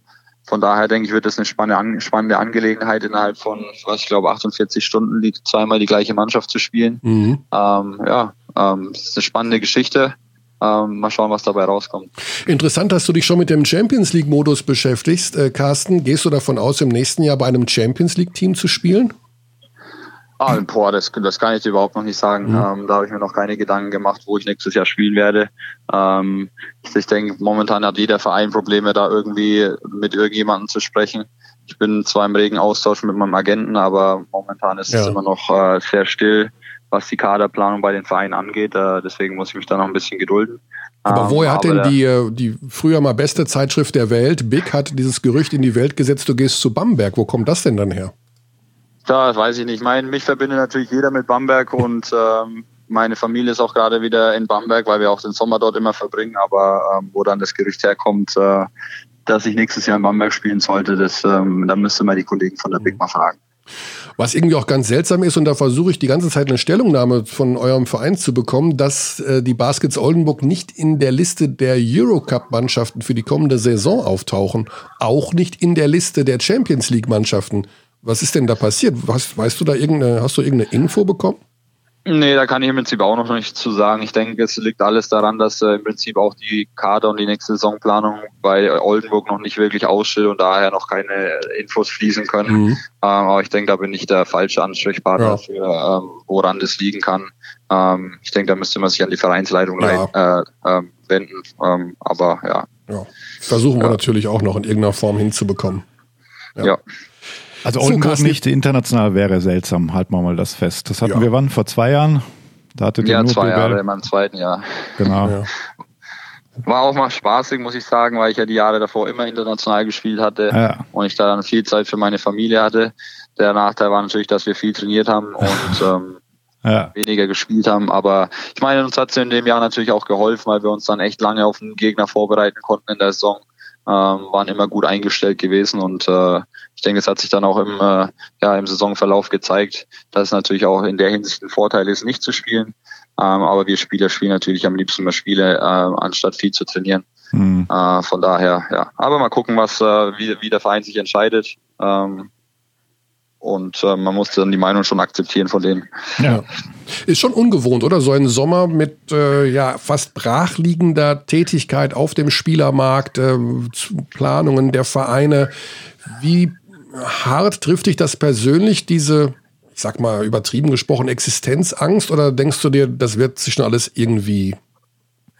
von daher denke ich, wird das eine spannende, spannende Angelegenheit innerhalb von, was ich glaube, 48 Stunden liegt, zweimal die gleiche Mannschaft zu spielen. Mhm. Ähm, ja, ähm, es ist eine spannende Geschichte. Ähm, mal schauen, was dabei rauskommt. Interessant, dass du dich schon mit dem Champions League-Modus beschäftigst. Äh, Carsten, gehst du davon aus, im nächsten Jahr bei einem Champions League-Team zu spielen? Ah, boah, das, das kann ich dir überhaupt noch nicht sagen. Mhm. Ähm, da habe ich mir noch keine Gedanken gemacht, wo ich nächstes Jahr spielen werde. Ähm, ich denke, momentan hat jeder Verein Probleme, da irgendwie mit irgendjemandem zu sprechen. Ich bin zwar im regen Austausch mit meinem Agenten, aber momentan ist es Ja. immer noch äh, sehr still, was die Kaderplanung bei den Vereinen angeht. Äh, deswegen muss ich mich da noch ein bisschen gedulden. Aber Ähm, woher hat aber denn die, äh, die früher mal beste Zeitschrift der Welt, Big, hat dieses Gerücht in die Welt gesetzt, du gehst zu Bamberg. Wo kommt das denn dann her? Da weiß ich nicht. Ich meine, mich verbindet natürlich jeder mit Bamberg und ähm, meine Familie ist auch gerade wieder in Bamberg, weil wir auch den Sommer dort immer verbringen. Aber ähm, wo dann das Gerücht herkommt, äh, dass ich nächstes Jahr in Bamberg spielen sollte, das, ähm, da müsste man die Kollegen von der Big mal fragen. Was irgendwie auch ganz seltsam ist, und da versuche ich die ganze Zeit eine Stellungnahme von eurem Verein zu bekommen, dass äh, die Baskets Oldenburg nicht in der Liste der Eurocup-Mannschaften für die kommende Saison auftauchen. Auch nicht in der Liste der Champions League-Mannschaften. Was ist denn da passiert? Was, weißt du da irgendeine, hast du irgendeine Info bekommen? Nee, da kann ich im Prinzip auch noch nicht zu sagen. Ich denke, es liegt alles daran, dass äh, im Prinzip auch die Kader und die nächste Saisonplanung bei Oldenburg noch nicht wirklich aussteht und daher noch keine äh, Infos fließen können. Mhm. Ähm, aber ich denke, da bin ich der falsche Ansprechpartner Ja. für, ähm, woran das liegen kann. Ähm, ich denke, da müsste man sich an die Vereinsleitung Ja. äh, ähm, wenden. Ähm, aber ja, Ja. Versuchen wir natürlich auch noch in irgendeiner Form hinzubekommen. Ja. Also So, Oldenburg Carsten- nicht international wäre seltsam, halten wir mal das fest. Das hatten Ja. wir wann? Vor zwei Jahren? Da hattet ihr Ja, nur zwei BBL. Jahre in meinem zweiten Jahr. Genau. Ja. War auch mal spaßig, muss ich sagen, weil ich ja die Jahre davor immer international gespielt hatte Ja. und ich da dann viel Zeit für meine Familie hatte. Der Nachteil war natürlich, dass wir viel trainiert haben und ähm, Ja. weniger gespielt haben. Aber ich meine, uns hat es in dem Jahr natürlich auch geholfen, weil wir uns dann echt lange auf den Gegner vorbereiten konnten in der Saison. Ähm, waren immer gut eingestellt gewesen und äh, denke, es hat sich dann auch im, äh, ja, im Saisonverlauf gezeigt, dass es natürlich auch in der Hinsicht ein Vorteil ist, nicht zu spielen. Ähm, aber wir Spieler spielen natürlich am liebsten mal Spiele, äh, anstatt viel zu trainieren. Hm. Äh, von daher, ja. Aber mal gucken, was äh, wie, wie der Verein sich entscheidet. Ähm, und äh, man muss dann die Meinung schon akzeptieren von denen. ja. Ist schon ungewohnt, oder? So ein Sommer mit äh, ja, fast brachliegender Tätigkeit auf dem Spielermarkt, äh, Planungen der Vereine. Wie hart trifft dich das persönlich, diese, ich sag mal übertrieben gesprochen, Existenzangst? Oder denkst du dir, das wird sich schon alles irgendwie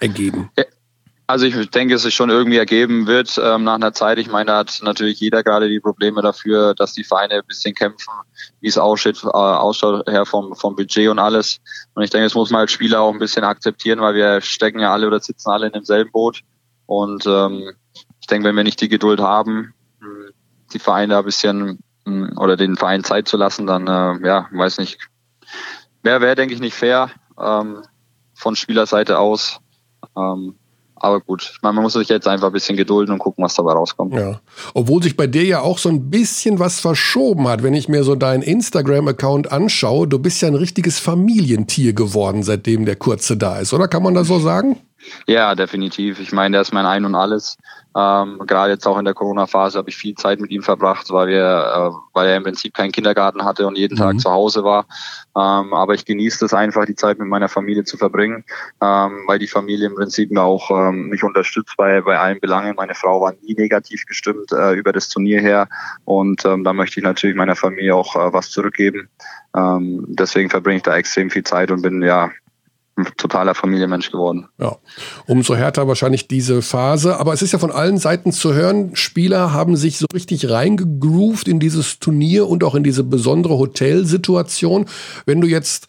ergeben? Also ich denke, es sich schon irgendwie ergeben wird ähm, nach einer Zeit. Ich meine, da hat natürlich jeder gerade die Probleme dafür, dass die Vereine ein bisschen kämpfen, wie es ausschaut, äh, ausschaut her vom, vom Budget und alles. Und ich denke, das muss man als Spieler auch ein bisschen akzeptieren, weil wir stecken ja alle oder sitzen alle in demselben Boot. Und ähm, ich denke, wenn wir nicht die Geduld haben, die Vereine ein bisschen mh, oder den Verein Zeit zu lassen, dann äh, ja, weiß nicht, wäre, wär, denke ich, nicht fair ähm, von Spielerseite aus. Ähm, aber gut, ich meine, man muss sich jetzt einfach ein bisschen gedulden und gucken, was dabei rauskommt. Ja. Obwohl sich bei dir ja auch so ein bisschen was verschoben hat, wenn ich mir so deinen Instagram-Account anschaue. Du bist ja ein richtiges Familientier geworden, seitdem der Kurze da ist, oder kann man das so sagen? Ja, definitiv. Ich meine, der ist mein Ein und Alles. Ähm, gerade jetzt auch in der Corona-Phase habe ich viel Zeit mit ihm verbracht, weil wir, äh, weil er im Prinzip keinen Kindergarten hatte und jeden mhm. Tag zu Hause war. Ähm, aber ich genieße es einfach, die Zeit mit meiner Familie zu verbringen, ähm, weil die Familie im Prinzip auch ähm, mich unterstützt bei, bei allen Belangen. Meine Frau war nie negativ gestimmt äh, über das Turnier her und ähm, da möchte ich natürlich meiner Familie auch äh, was zurückgeben. Ähm, deswegen verbringe ich da extrem viel Zeit und bin ja ein totaler Familienmensch geworden. Ja, umso härter wahrscheinlich diese Phase. Aber es ist ja von allen Seiten zu hören, Spieler haben sich so richtig reingegroovt in dieses Turnier und auch in diese besondere Hotelsituation. Wenn du jetzt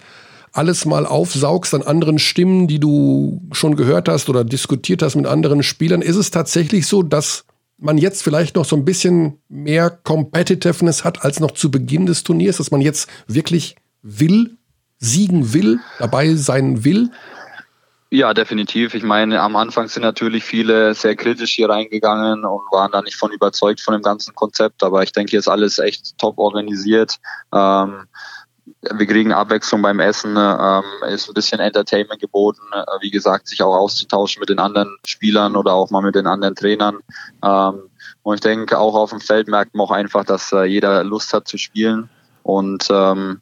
alles mal aufsaugst an anderen Stimmen, die du schon gehört hast oder diskutiert hast mit anderen Spielern, ist es tatsächlich so, dass man jetzt vielleicht noch so ein bisschen mehr Competitiveness hat als noch zu Beginn des Turniers, dass man jetzt wirklich will, siegen will, dabei sein will? Ja, definitiv. Ich meine, am Anfang sind natürlich viele sehr kritisch hier reingegangen und waren da nicht von überzeugt von dem ganzen Konzept. Aber ich denke, hier ist alles echt top organisiert. Ähm, wir kriegen Abwechslung beim Essen, ähm, ist ein bisschen Entertainment geboten, äh, wie gesagt, sich auch auszutauschen mit den anderen Spielern oder auch mal mit den anderen Trainern. Ähm, und ich denke, auch auf dem Feld merkt man auch einfach, dass äh, jeder Lust hat zu spielen. Und ähm,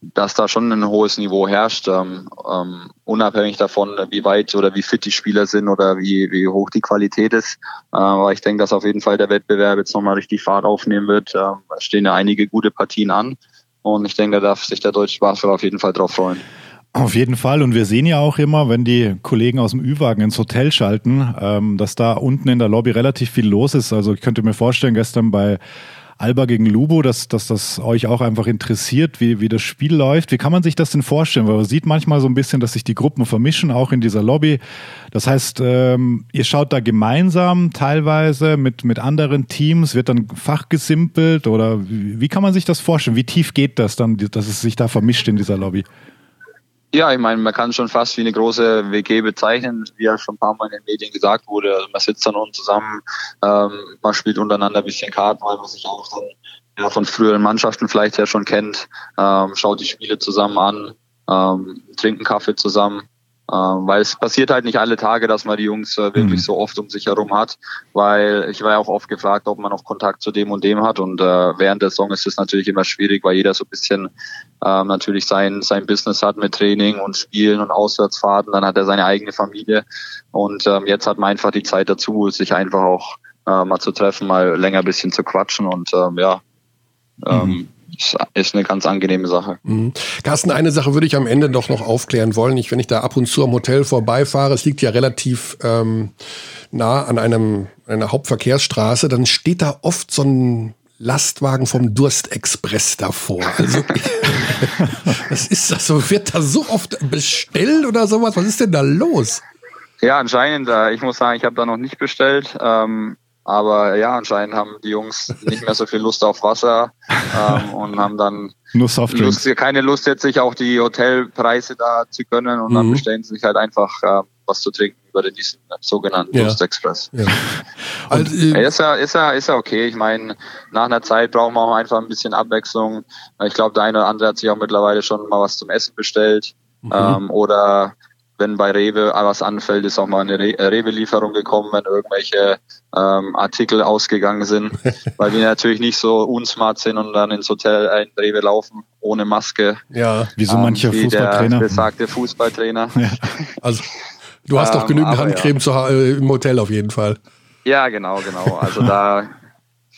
dass da schon ein hohes Niveau herrscht, ähm, ähm, unabhängig davon, wie weit oder wie fit die Spieler sind oder wie, wie hoch die Qualität ist. Äh, aber ich denke, dass auf jeden Fall der Wettbewerb jetzt nochmal richtig Fahrt aufnehmen wird. Es stehen ja einige gute Partien an und ich denke, da darf sich der deutsche Basketball auf jeden Fall drauf freuen. Auf jeden Fall. Und wir sehen ja auch immer, wenn die Kollegen aus dem Ü-Wagen ins Hotel schalten, ähm, dass da unten in der Lobby relativ viel los ist. Also ich könnte mir vorstellen, gestern bei Alba gegen Lubo, dass, dass das euch auch einfach interessiert, wie, wie das Spiel läuft. Wie kann man sich das denn vorstellen? Weil man sieht manchmal so ein bisschen, dass sich die Gruppen vermischen, auch in dieser Lobby. Das heißt, ähm, ihr schaut da gemeinsam teilweise mit, mit anderen Teams, wird dann fachgesimpelt oder wie, wie kann man sich das vorstellen? Wie tief geht das dann, dass es sich da vermischt in dieser Lobby? Ja, ich meine, man kann schon fast wie eine große WG bezeichnen, wie ja schon ein paar Mal in den Medien gesagt wurde. Also man sitzt dann unten zusammen, ähm, man spielt untereinander ein bisschen Karten, weil man sich auch dann ja, von früheren Mannschaften vielleicht ja schon kennt, ähm, schaut die Spiele zusammen an, ähm, trinken Kaffee zusammen. Ähm, weil es passiert halt nicht alle Tage, dass man die Jungs äh, wirklich mhm. so oft um sich herum hat, weil ich war ja auch oft gefragt, ob man noch Kontakt zu dem und dem hat. Und äh, während der Saison ist es natürlich immer schwierig, weil jeder so ein bisschen ähm, natürlich sein, sein Business hat mit Training und Spielen und Auswärtsfahrten, dann hat er seine eigene Familie. Und ähm, jetzt hat man einfach die Zeit dazu, sich einfach auch äh, mal zu treffen, mal länger ein bisschen zu quatschen. Und ähm, ja, ähm, mhm ist eine ganz angenehme Sache. Mhm. Carsten, eine Sache würde ich am Ende doch noch aufklären wollen. Ich, wenn ich da ab und zu am Hotel vorbeifahre, es liegt ja relativ ähm, nah an einem, einer Hauptverkehrsstraße, dann steht da oft so ein Lastwagen vom Durstexpress davor. Also, was ist das so? Wird da so oft bestellt oder sowas? Was ist denn da los? Ja, anscheinend. Äh, ich muss sagen, ich habe da noch nicht bestellt. Ähm, aber ja, anscheinend haben die Jungs nicht mehr so viel Lust auf Wasser ähm, und haben dann Nur Lust, keine Lust, jetzt sich auch die Hotelpreise da zu gönnen und mhm. dann bestellen sie sich halt einfach äh, was zu trinken über diesen sogenannten ja. Lust Express. Ja. Also, äh, ist, ja, ist, ja, ist ja okay. Ich meine, nach einer Zeit brauchen wir auch einfach ein bisschen Abwechslung. Ich glaube, der eine oder andere hat sich auch mittlerweile schon mal was zum Essen bestellt. Mhm. Ähm, oder wenn bei Rewe was anfällt, ist auch mal eine Re Rewe-Lieferung gekommen, wenn irgendwelche ähm, Artikel ausgegangen sind, weil wir natürlich nicht so unsmart sind und dann ins Hotel äh, in Rewe laufen ohne Maske. Ja, wie so manche ähm, wie Fußballtrainer. Der besagte Fußballtrainer. Ja. Also du hast doch ähm, genügend Handcreme ja. zu, äh, im Hotel auf jeden Fall. Ja, genau, genau. Also da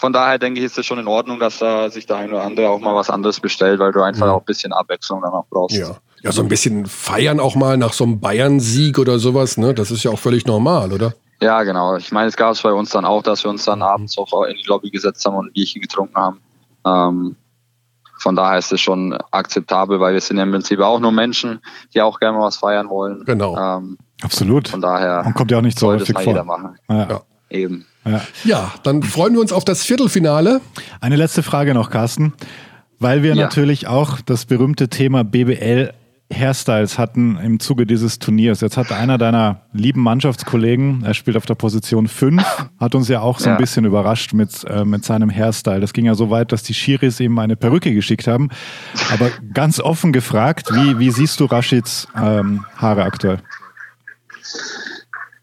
von daher denke ich, ist es schon in Ordnung, dass da sich der eine oder andere auch mal was anderes bestellt, weil du einfach ja. auch ein bisschen Abwechslung dann auch brauchst. Ja. Ja, so ein bisschen feiern auch mal nach so einem Bayern-Sieg oder sowas, ne? Das ist ja auch völlig normal, oder? Ja, genau. Ich meine, es gab es bei uns dann auch, dass wir uns dann mhm. abends auch in die Lobby gesetzt haben und ein Bierchen getrunken haben. Ähm, von daher ist es schon akzeptabel, weil wir sind ja im Prinzip auch nur Menschen, die auch gerne mal was feiern wollen. Genau. Ähm, Absolut. Von daher und kommt ja auch nicht so häufig vor. Jeder machen. Ja. ja. Eben. Ja. ja, dann freuen wir uns auf das Viertelfinale. Eine letzte Frage noch, Carsten. Weil wir ja. natürlich auch das berühmte Thema BBL Hairstyles hatten im Zuge dieses Turniers. Jetzt hat einer deiner lieben Mannschaftskollegen, er spielt auf der Position 5, hat uns ja auch so ein bisschen überrascht mit, äh, mit seinem Hairstyle. Das ging ja so weit, dass die Schiris ihm eine Perücke geschickt haben. Aber ganz offen gefragt, wie, wie siehst du Rashids ähm, Haare aktuell?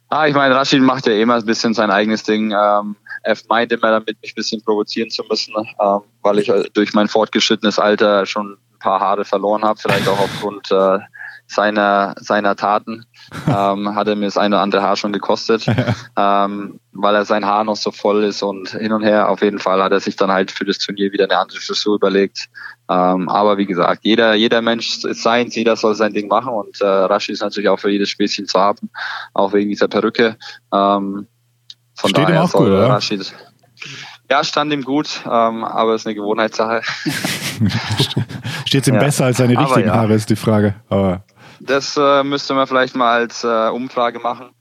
Ah, ich meine, Rashid macht ja immer ein bisschen sein eigenes Ding. Ähm, er meint immer damit, mich ein bisschen provozieren zu müssen, ähm, weil ich durch mein fortgeschrittenes Alter schon paar Haare verloren habe, vielleicht auch aufgrund äh, seiner, seiner Taten. Ähm, hat er mir das eine oder andere Haar schon gekostet, ähm, weil er sein Haar noch so voll ist und hin und her. Auf jeden Fall hat er sich dann halt für das Turnier wieder eine andere Frisur überlegt. Ähm, aber wie gesagt, jeder, jeder Mensch ist seins, jeder soll sein Ding machen und äh, Rashi ist natürlich auch für jedes Späßchen zu haben, auch wegen dieser Perücke. Ähm, von Steht daher ihm auch gut, oder? Rashid, ja, stand ihm gut, ähm, aber es ist eine Gewohnheitssache. Steht es ihm Ja. besser als seine richtigen ja. Haare, ist die Frage. Aber Das äh, müsste man vielleicht mal als äh, Umfrage machen.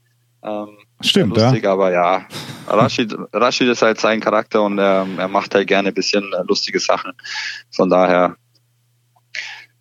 Ähm, Stimmt, lustig, aber ja. Rashid, Rashid ist halt sein Charakter und er, er macht halt gerne ein bisschen äh, lustige Sachen. Von daher,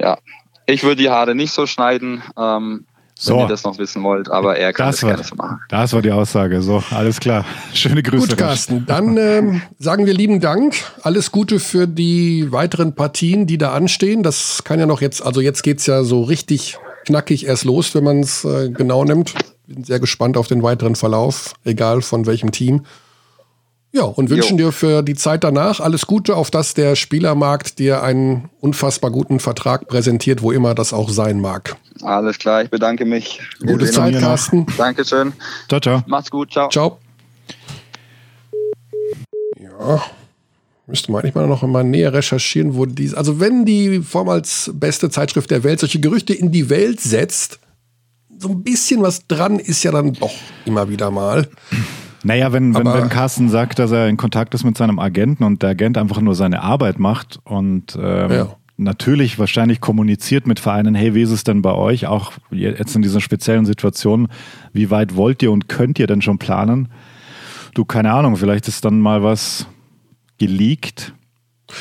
ja. Ich würde die Haare nicht so schneiden, ähm, So. wenn ihr das noch wissen wollt, aber er kann Das das, war- gerne machen. das war die Aussage. So, alles klar. Schöne Grüße. Gut, Carsten. Dann ähm, sagen wir lieben Dank. Alles Gute für die weiteren Partien, die da anstehen. Das kann ja noch jetzt, also jetzt geht's ja so richtig knackig erst los, wenn man es äh, genau nimmt. Bin sehr gespannt auf den weiteren Verlauf, egal von welchem Team. Ja, und wünschen Jo. dir für die Zeit danach alles Gute, auf dass der Spielermarkt dir einen unfassbar guten Vertrag präsentiert, wo immer das auch sein mag. Alles klar, ich bedanke mich. Wir Gute Zeit. Carsten. Dankeschön. Ciao, ciao. Macht's gut. Ciao. Ciao. Ja, müsste man eigentlich mal noch mal näher recherchieren, wo die, also wenn die Form als beste Zeitschrift der Welt solche Gerüchte in die Welt setzt, so ein bisschen was dran ist ja dann doch immer wieder mal. Naja, wenn, wenn, wenn Carsten sagt, dass er in Kontakt ist mit seinem Agenten und der Agent einfach nur seine Arbeit macht und ähm, Ja. natürlich wahrscheinlich kommuniziert mit Vereinen, hey, wie ist es denn bei euch, auch jetzt in dieser speziellen Situation, wie weit wollt ihr und könnt ihr denn schon planen? Du, keine Ahnung, vielleicht ist dann mal was geleakt.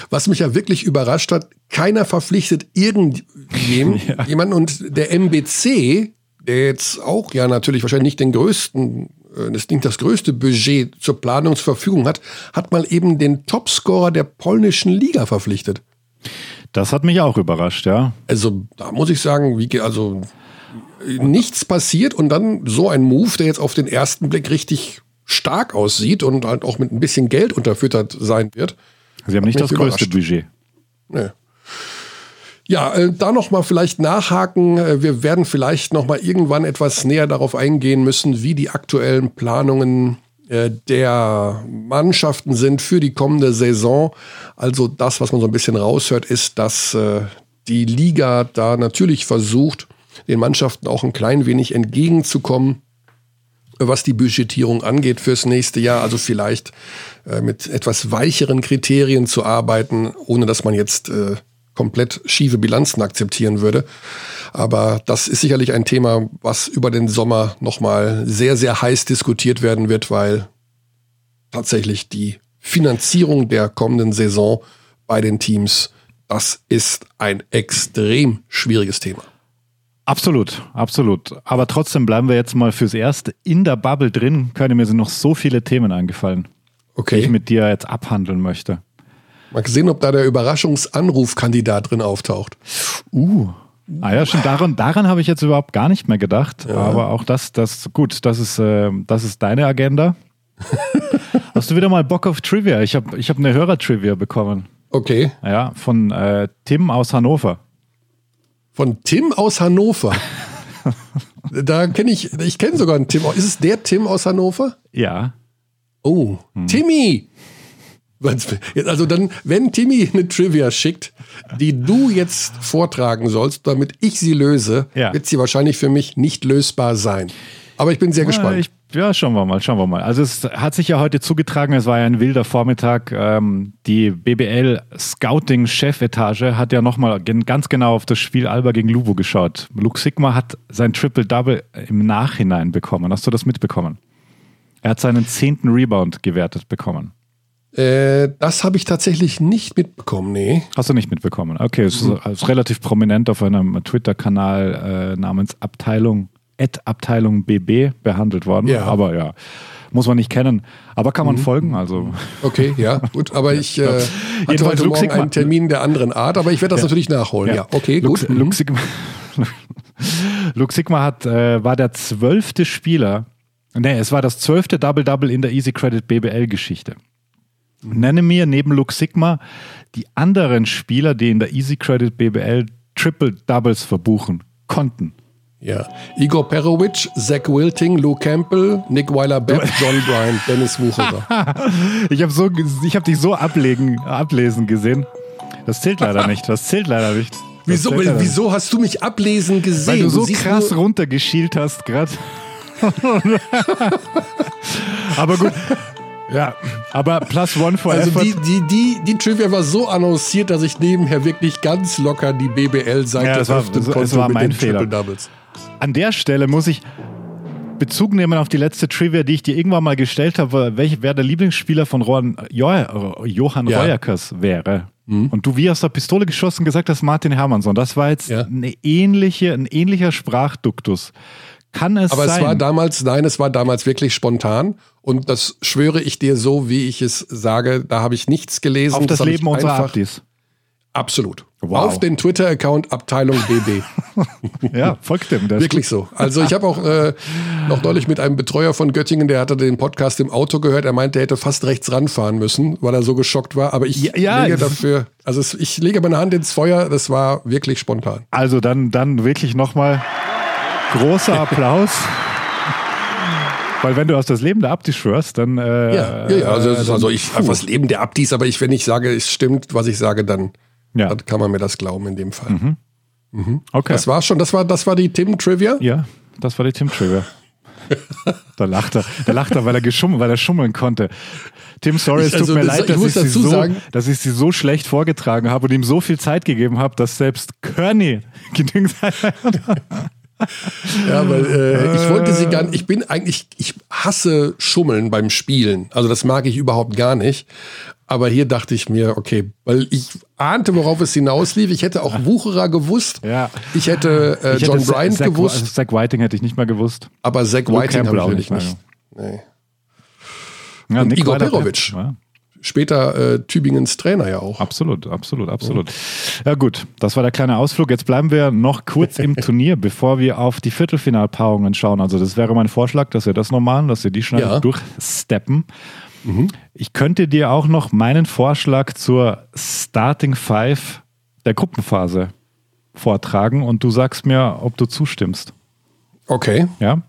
Was mich ja wirklich überrascht hat, keiner verpflichtet irgendjemanden und der MBC, der jetzt auch ja natürlich wahrscheinlich nicht den größten, das nicht das größte Budget zur Planung zur Verfügung hat, hat mal eben den Topscorer der polnischen Liga verpflichtet. Das hat mich auch überrascht, ja. Also da muss ich sagen, wie, also äh, nichts passiert und dann so ein Move, der jetzt auf den ersten Blick richtig stark aussieht und halt auch mit ein bisschen Geld unterfüttert sein wird. Sie haben nicht das größte. Budget. Nee. Ja, äh, da noch mal vielleicht nachhaken. Äh, Wir werden vielleicht noch mal irgendwann etwas näher darauf eingehen müssen, wie die aktuellen Planungen äh, der Mannschaften sind für die kommende Saison. Also das, was man so ein bisschen raushört, ist, dass äh, die Liga da natürlich versucht, den Mannschaften auch ein klein wenig entgegenzukommen was die Budgetierung angeht fürs nächste Jahr. Also vielleicht äh, mit etwas weicheren Kriterien zu arbeiten, ohne dass man jetzt äh, komplett schiefe Bilanzen akzeptieren würde. Aber das ist sicherlich ein Thema, was über den Sommer nochmal sehr, sehr heiß diskutiert werden wird, weil tatsächlich die Finanzierung der kommenden Saison bei den Teams, das ist ein extrem schwieriges Thema. Absolut, absolut. Aber trotzdem bleiben wir jetzt mal fürs Erste in der Bubble drin. Können mir sind noch so viele Themen eingefallen, die ich Okay, mit dir jetzt abhandeln möchte. Mal sehen, ob da der Überraschungsanrufkandidat drin auftaucht. Uh. Ah ja, schon daran, daran habe ich jetzt überhaupt gar nicht mehr gedacht. Aber auch das, das, gut, das ist, äh, das ist deine Agenda. Hast du wieder mal Bock auf Trivia? Ich habe ich hab eine Hörer-Trivia bekommen. Okay. Ja, von äh, Tim aus Hannover. Von Tim aus Hannover. da kenne ich, ich kenne sogar einen Tim. Ist es der Tim aus Hannover? Ja. Oh, Hm. Timmy! Also dann, wenn Timmy eine Trivia schickt, die du jetzt vortragen sollst, damit ich sie löse, Ja. wird sie wahrscheinlich für mich nicht lösbar sein. Aber ich bin sehr gespannt. Ich, ja, schauen wir mal, schauen wir mal. Also es hat sich ja heute zugetragen, es war ja ein wilder Vormittag. Ähm, die BBL Scouting Chefetage hat ja nochmal ganz genau auf das Spiel Alba gegen Lubo geschaut. Luke Sigma hat sein Triple-Double im Nachhinein bekommen. Hast du das mitbekommen? Er hat seinen zehnten Rebound gewertet bekommen. Äh, das habe ich tatsächlich nicht mitbekommen, nee. Hast du nicht mitbekommen? Okay, es ist, ist relativ prominent auf einem Twitter-Kanal äh, namens Abteilung, Abteilung BB behandelt worden. Ja. Aber ja, muss man nicht kennen. Aber kann man Mhm. folgen, also. Okay, ja, gut. Aber ich äh, hatte Jedenfalls heute Morgen einen Termin der anderen Art, aber ich werde das natürlich nachholen. Ja, okay, Luke, gut. Mhm. Luke Sigma, Luke Sigma hat, äh, war der zwölfte Spieler, nee, es war das zwölfte Double-Double in der Easy Credit BBL-Geschichte. Nenne mir neben Luke Sigma die anderen Spieler, die in der Easy Credit BBL Triple Doubles verbuchen konnten. Ja. Igor Perovic, Zach Wilting, Lou Campbell, Nick Weiler-Beck, John Bryant, Dennis Wucherer. Ich habe so, ich habe dich so ablegen, ablesen gesehen. Das zählt leider nicht. Das zählt leider nicht. Das Wieso, leider nicht. wieso hast du mich ablesen gesehen? Weil du so siehst krass runtergeschielt hast gerade. aber gut. Ja, aber plus one for Also effort. die, die, die, die Trivia war so annonciert, dass ich nebenher wirklich ganz locker die BBL-Seite Ja, es war- es konnte war mein Fehler. An der Stelle muss ich Bezug nehmen auf die letzte Trivia, die ich dir irgendwann mal gestellt habe, welch, wer der Lieblingsspieler von Rohan, jo, Johann Ja. Reuerkers wäre. Und du wie aus der Pistole geschossen gesagt hast, Martin Hermannsson. Das war jetzt Ja. eine ähnliche, ein ähnlicher Sprachduktus. Kann es Aber sein? es war damals, nein, es war damals wirklich spontan. Und das schwöre ich dir so, wie ich es sage. Da habe ich nichts gelesen. auf das habe Leben unserer einfach, Abdis. Absolut. Wow. Auf den Twitter-Account Abteilung BB. Ja, folgt dem. Wirklich so. Also ich habe auch äh, noch neulich mit einem Betreuer von Göttingen, der hatte den Podcast im Auto gehört. Er meinte, er hätte fast rechts ranfahren müssen, weil er so geschockt war. Aber ich Ja, ja, lege dafür, also es, ich lege meine Hand ins Feuer. Das war wirklich spontan. Also dann, dann wirklich nochmal großer Applaus. Weil wenn du aus das Leben der Abdis schwörst, dann äh, Ja, ja, ja. Also, es ist dann- also ich einfach das Leben der Abdis, aber ich, wenn ich sage, es stimmt, was ich sage, dann, ja. dann kann man mir das glauben in dem Fall. okay. Das war schon, das war, das war die Tim-Trivia. Ja, das war die Tim Trigger. da lacht er, da lacht er, weil er geschummelt, weil er schummeln konnte. Tim, sorry, es tut also mir das- leid, ich dass ich, sie dazu so, sagen- dass ich sie so schlecht vorgetragen habe und ihm so viel Zeit gegeben habe, dass selbst Kearney genügend hat. Ja, weil äh, ich wollte sie gar nicht, ich bin eigentlich, ich hasse Schummeln beim Spielen. Also das mag ich überhaupt gar nicht. Aber hier dachte ich mir, okay, weil ich ahnte, worauf es hinauslief. Ich hätte auch Wucherer gewusst. Ja. Ich hätte äh, Ich John hätte Bryant Zach, gewusst, Zach Whiting hätte ich nicht mehr gewusst. aber Zach Luke Whiting habe auch ich natürlich nicht nicht. Nee. Ja, Igor Perovic. Ja, Später äh, Tübingens Trainer ja auch. absolut, absolut, absolut. Ja gut, das war der kleine Ausflug. Jetzt bleiben wir noch kurz im Turnier, bevor wir auf die Viertelfinalpaarungen schauen. Also das wäre mein Vorschlag, dass wir das noch machen, dass wir die schnell Ja. durchsteppen. Ich könnte dir auch noch meinen Vorschlag zur Starting Five der Gruppenphase vortragen und du sagst mir, ob du zustimmst. Okay, Ja?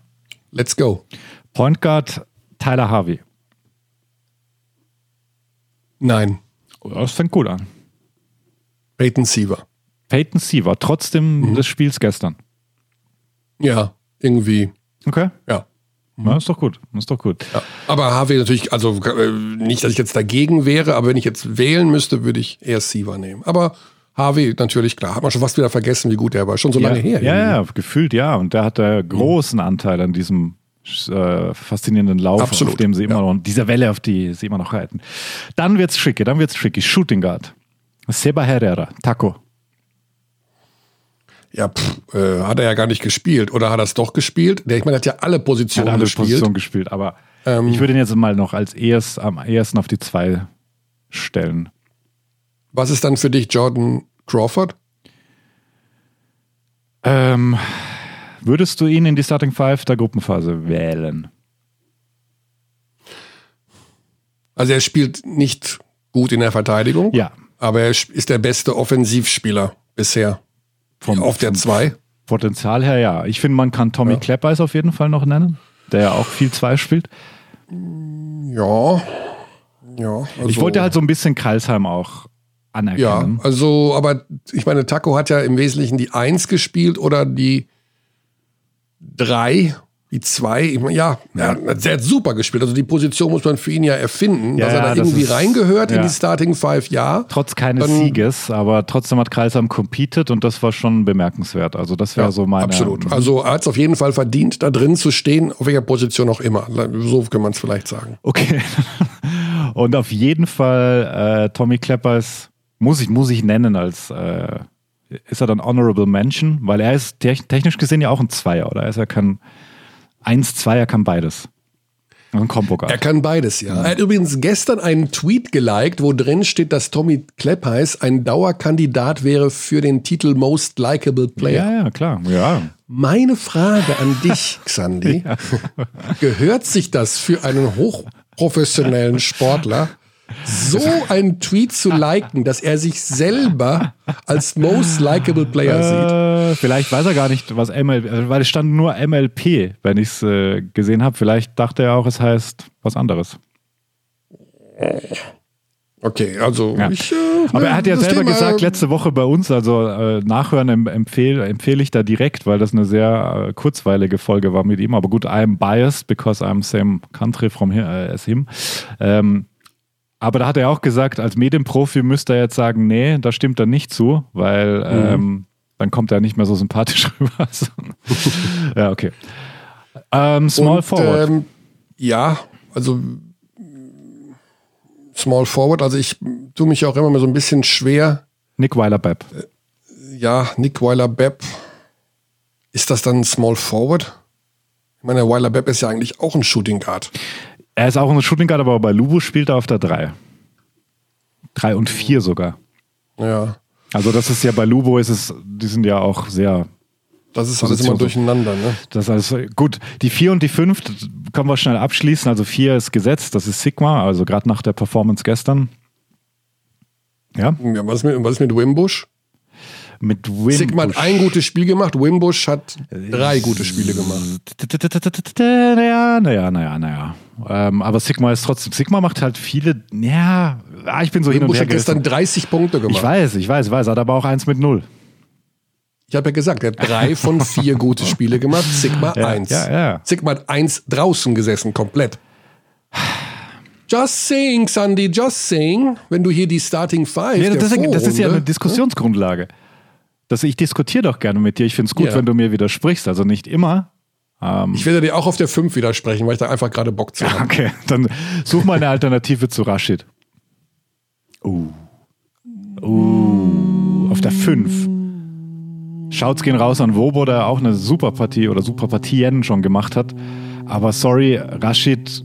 let's go. Point Guard Tyler Harvey. Nein, Oh, Das fängt gut an. Peyton Siever. Peyton Siever, trotzdem des Spiels gestern. Ja, irgendwie, Okay. ja. Ja, ist doch gut. Ist doch gut. ja. Aber Harvey natürlich, also äh, nicht, dass ich jetzt dagegen wäre, aber wenn ich jetzt wählen müsste, würde ich eher Siever nehmen. Aber Harvey natürlich, klar, hat man schon fast wieder vergessen, wie gut er war. Schon so ja, lange her. Ja, irgendwie. ja, gefühlt ja. Und der hatte großen Anteil an diesem äh, faszinierenden Lauf, Absolut, auf dem sie immer ja. noch, dieser Welle, auf die sie immer noch reiten. Dann wird's tricky, dann wird's tricky. Shooting Guard. Seba Herrera, Taco. Ja, pff, äh, hat er ja gar nicht gespielt. Oder hat er es doch gespielt? Der, ich meine, er hat ja alle Hat Positionen alle gespielt. Positionen gespielt, aber Ähm, ich würde ihn jetzt mal noch als erst, am ersten auf die zwei stellen. Was ist dann für dich Jordan Crawford? Ähm, würdest du ihn in die Starting Five der Gruppenphase wählen? Also er spielt nicht gut in der Verteidigung, Ja. aber er ist der beste Offensivspieler bisher Vom, auf der vom 2. Potenzial her, ja. Ich finde, man kann Tommy Ja. Kleppeis auf jeden Fall noch nennen, der ja auch viel zwei spielt. Ja. Ja, also, Ich wollte halt so ein bisschen Kreisheim auch Ja, anerkennen. also, aber ich meine, Taco hat ja im Wesentlichen die 1 gespielt oder die 3, die 2. Ich meine, ja, er hat, er hat super gespielt. Also die Position muss man für ihn ja erfinden, Ja, dass er da ja, irgendwie ist- reingehört in ja. die Starting Five, ja. Trotz keines Dann- Sieges, aber trotzdem hat Kreisheim competed und das war schon bemerkenswert. Also das wäre Ja, so meine. Absolut. Also er hat es auf jeden Fall verdient, da drin zu stehen, auf welcher Position auch immer. So kann man es vielleicht sagen. Okay. Und auf jeden Fall äh, Tommy Kleppers muss ich, muss ich nennen als äh, ist er dann Honorable Mention, weil er ist technisch gesehen ja auch ein Zweier, oder? Er kann eins, zwei, er kann beides. Ein Combo Er kann beides, ja. Er hat übrigens gestern einen Tweet geliked, wo drin steht, dass Tommy Kleppheiß ein Dauerkandidat wäre für den Titel Most Likeable Player. Ja, ja, klar. Ja. Meine Frage an dich, Xandi, ja. gehört sich das für einen hochprofessionellen Sportler, so einen Tweet zu liken, dass er sich selber als most likable Player äh, sieht. Vielleicht weiß er gar nicht, was MLP, äh, weil es stand nur MLP, wenn ich es äh, gesehen habe. Vielleicht dachte er auch, es heißt was anderes. Okay, also ja. ich, äh, Aber er hat ja selber Thema, gesagt, letzte Woche bei uns, also äh, nachhören empfehle empfehl ich da direkt, weil das eine sehr äh, kurzweilige Folge war mit ihm. Aber gut, I'm biased because I'm same country from here as him. Ähm, aber da hat er auch gesagt, als Medienprofi müsste er jetzt sagen, nee, da stimmt er nicht zu, weil mhm. ähm, dann kommt er nicht mehr so sympathisch rüber. ja, okay. Ähm, small Und, Forward. Ähm, ja, also Small Forward, also ich tue mich auch immer mal so ein bisschen schwer. Nick Weiler-Bepp. Äh, ja, Nick Weiler-Bepp. Ist das dann Small Forward? Ich meine, Weiler-Bepp ist ja eigentlich auch ein Shooting Guard. Er ist auch ein Shooting Guard, aber bei Lubu spielt er auf der 3. 3 und 4 sogar. Ja. Also das ist ja bei Lubo ist es, die sind ja auch sehr. Das ist alles immer durcheinander, ne? Das ist also, gut. Die 4 und die 5 können wir schnell abschließen. Also 4 ist gesetzt, das ist Sigma, also gerade nach der Performance gestern. Ja. ja was, ist mit, was ist mit Wimbush? Mit Wimbush. Sigma hat ein gutes Spiel gemacht, Wimbush hat drei gute Spiele gemacht. Naja, naja, naja, naja. Ähm, aber Sigma ist trotzdem, Sigma macht halt viele, ja, ah, ich bin so Wimbush hin und her. hat gestern 30 Punkte gemacht. Ich weiß, ich weiß, ich weiß, hat aber auch eins mit null. Ich habe ja gesagt, er hat drei von vier gute Spiele gemacht, Sigma ja, eins. Ja, ja. Sigma hat eins draußen gesessen, komplett. Just saying, Sandy, just saying, wenn du hier die Starting Five. Ja, das, das, ist ja eine Diskussionsgrundlage. Das, ich diskutiere doch gerne mit dir. Ich finde es gut, ja. wenn du mir widersprichst. Also nicht immer. Ähm, ich werde dir auch auf der 5 widersprechen, weil ich da einfach gerade Bock zu habe. Okay, dann such mal eine Alternative zu Rashid. Uh. Uh. Auf der 5. Schaut's gehen raus an Wobo, der auch eine super Partie oder super Partien schon gemacht hat. Aber sorry, Rashid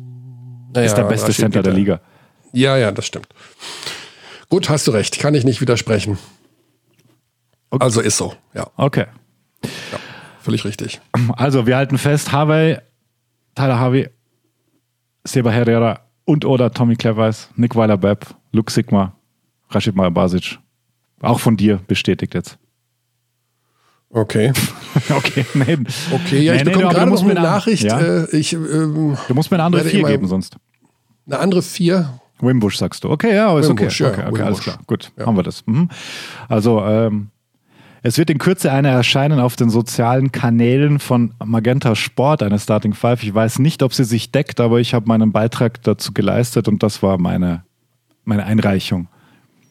naja, ist der beste Rashid Center der Liga. Ja, ja, das stimmt. Gut, hast du recht. Kann ich nicht widersprechen. Okay. Also ist so, ja. Okay. Ja, völlig richtig. Also wir halten fest, Harvey, Tyler Harvey, Seba Herrera und oder Tommy Clevers, Nick Weiler-Bepp, Luke Sigma, Rashid Basic. Auch von dir bestätigt jetzt. Okay. okay, nee. Okay, ja, nee, ich bekomme nee, gerade noch eine Nachricht. Ja? Äh, ich, ähm, du musst mir eine andere 4 geben sonst. Eine andere 4? Wimbush sagst du. Okay, ja, ist Wimbush, okay. Ja, okay, okay alles klar. Gut, ja. haben wir das. Mhm. Also, ähm, es wird in Kürze eine erscheinen auf den sozialen Kanälen von Magenta Sport, eine Starting Five. Ich weiß nicht, ob sie sich deckt, aber ich habe meinen Beitrag dazu geleistet und das war meine, meine Einreichung.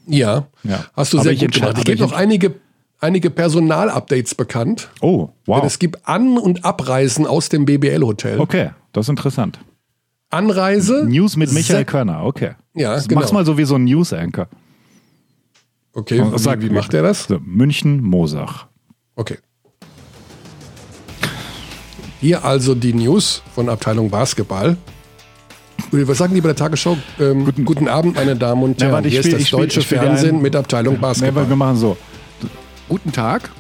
Ja, ja. hast du aber sehr gut gemacht. Es gibt noch einige, einige Personalupdates bekannt. Oh, wow. Denn es gibt An- und Abreisen aus dem BBL-Hotel. Okay, das ist interessant. Anreise. News mit Michael Körner, okay. Ja, genau. Mach's mal so wie so ein News-Anchor. Okay, wie, sag, wie macht er das? München, Mosach. Okay. Hier also die News von Abteilung Basketball. Was sagen die bei der Tagesschau? Ähm, guten, guten, Abend, meine Damen und Herren. Ja, warte, Hier spiel, ist das deutsche spiel, Fernsehen mit Abteilung Basketball. Nee, wir machen so. Guten Tag.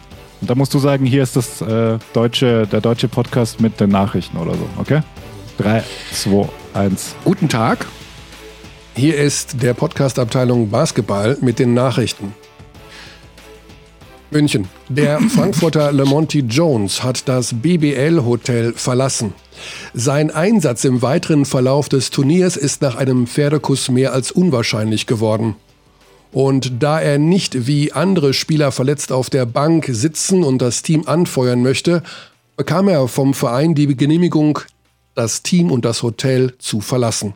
Und da musst du sagen, hier ist das äh, deutsche, der deutsche Podcast mit den Nachrichten oder so, okay? 3, 2, 1. Guten Tag. Hier ist der Podcast-Abteilung Basketball mit den Nachrichten. München. Der Frankfurter Lemonti Jones hat das BBL-Hotel verlassen. Sein Einsatz im weiteren Verlauf des Turniers ist nach einem Pferdekuss mehr als unwahrscheinlich geworden. Und da er nicht wie andere Spieler verletzt auf der Bank sitzen und das Team anfeuern möchte, bekam er vom Verein die Genehmigung, das Team und das Hotel zu verlassen.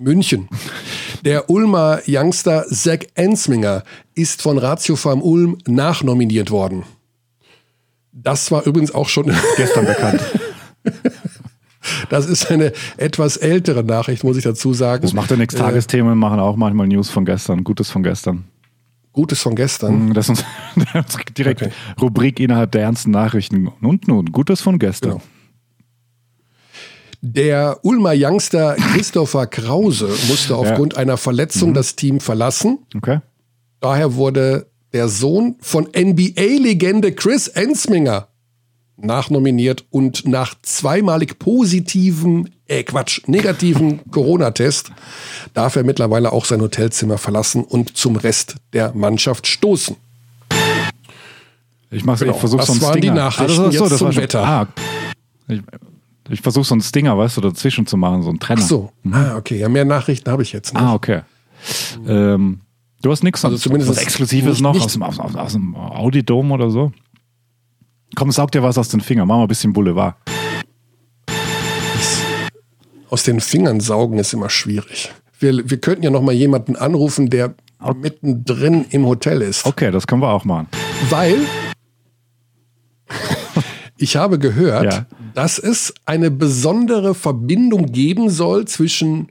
München. Der Ulmer Youngster Zach Ensminger ist von Ratio Farm Ulm nachnominiert worden. Das war übrigens auch schon gestern bekannt. Das ist eine etwas ältere Nachricht, muss ich dazu sagen. Das macht ja nichts. Tagesthemen machen auch manchmal News von gestern, Gutes von gestern. Gutes von gestern. Das ist uns direkt okay. Rubrik innerhalb der ernsten Nachrichten. Und nun, Gutes von gestern. Genau. Der Ulmer Youngster Christopher Krause musste aufgrund ja. einer Verletzung mhm. das Team verlassen. Okay. Daher wurde der Sohn von NBA-Legende Chris Ensminger nachnominiert und nach zweimalig positiven, äh Quatsch, negativen Corona-Test darf er mittlerweile auch sein Hotelzimmer verlassen und zum Rest der Mannschaft stoßen. Ich, genau, ich versuche so ein waren Stinger. die Nachrichten ah, das, so, das zum Wetter. Ah, ich, ich versuche so einen Stinger, weißt du, dazwischen zu machen, so einen Trenner. Ach so, mhm. ah, okay. Ja, mehr Nachrichten habe ich jetzt nicht. Ah, okay. Ähm, du hast nichts also zumindest was Exklusives nicht, noch nicht aus, dem, aus, aus dem Audidom oder so? Komm, saug dir was aus den Fingern, mach mal ein bisschen Boulevard. Aus den Fingern saugen ist immer schwierig. Wir, wir könnten ja noch mal jemanden anrufen, der okay. mittendrin im Hotel ist. Okay, das können wir auch machen. Weil ich habe gehört, ja. dass es eine besondere Verbindung geben soll zwischen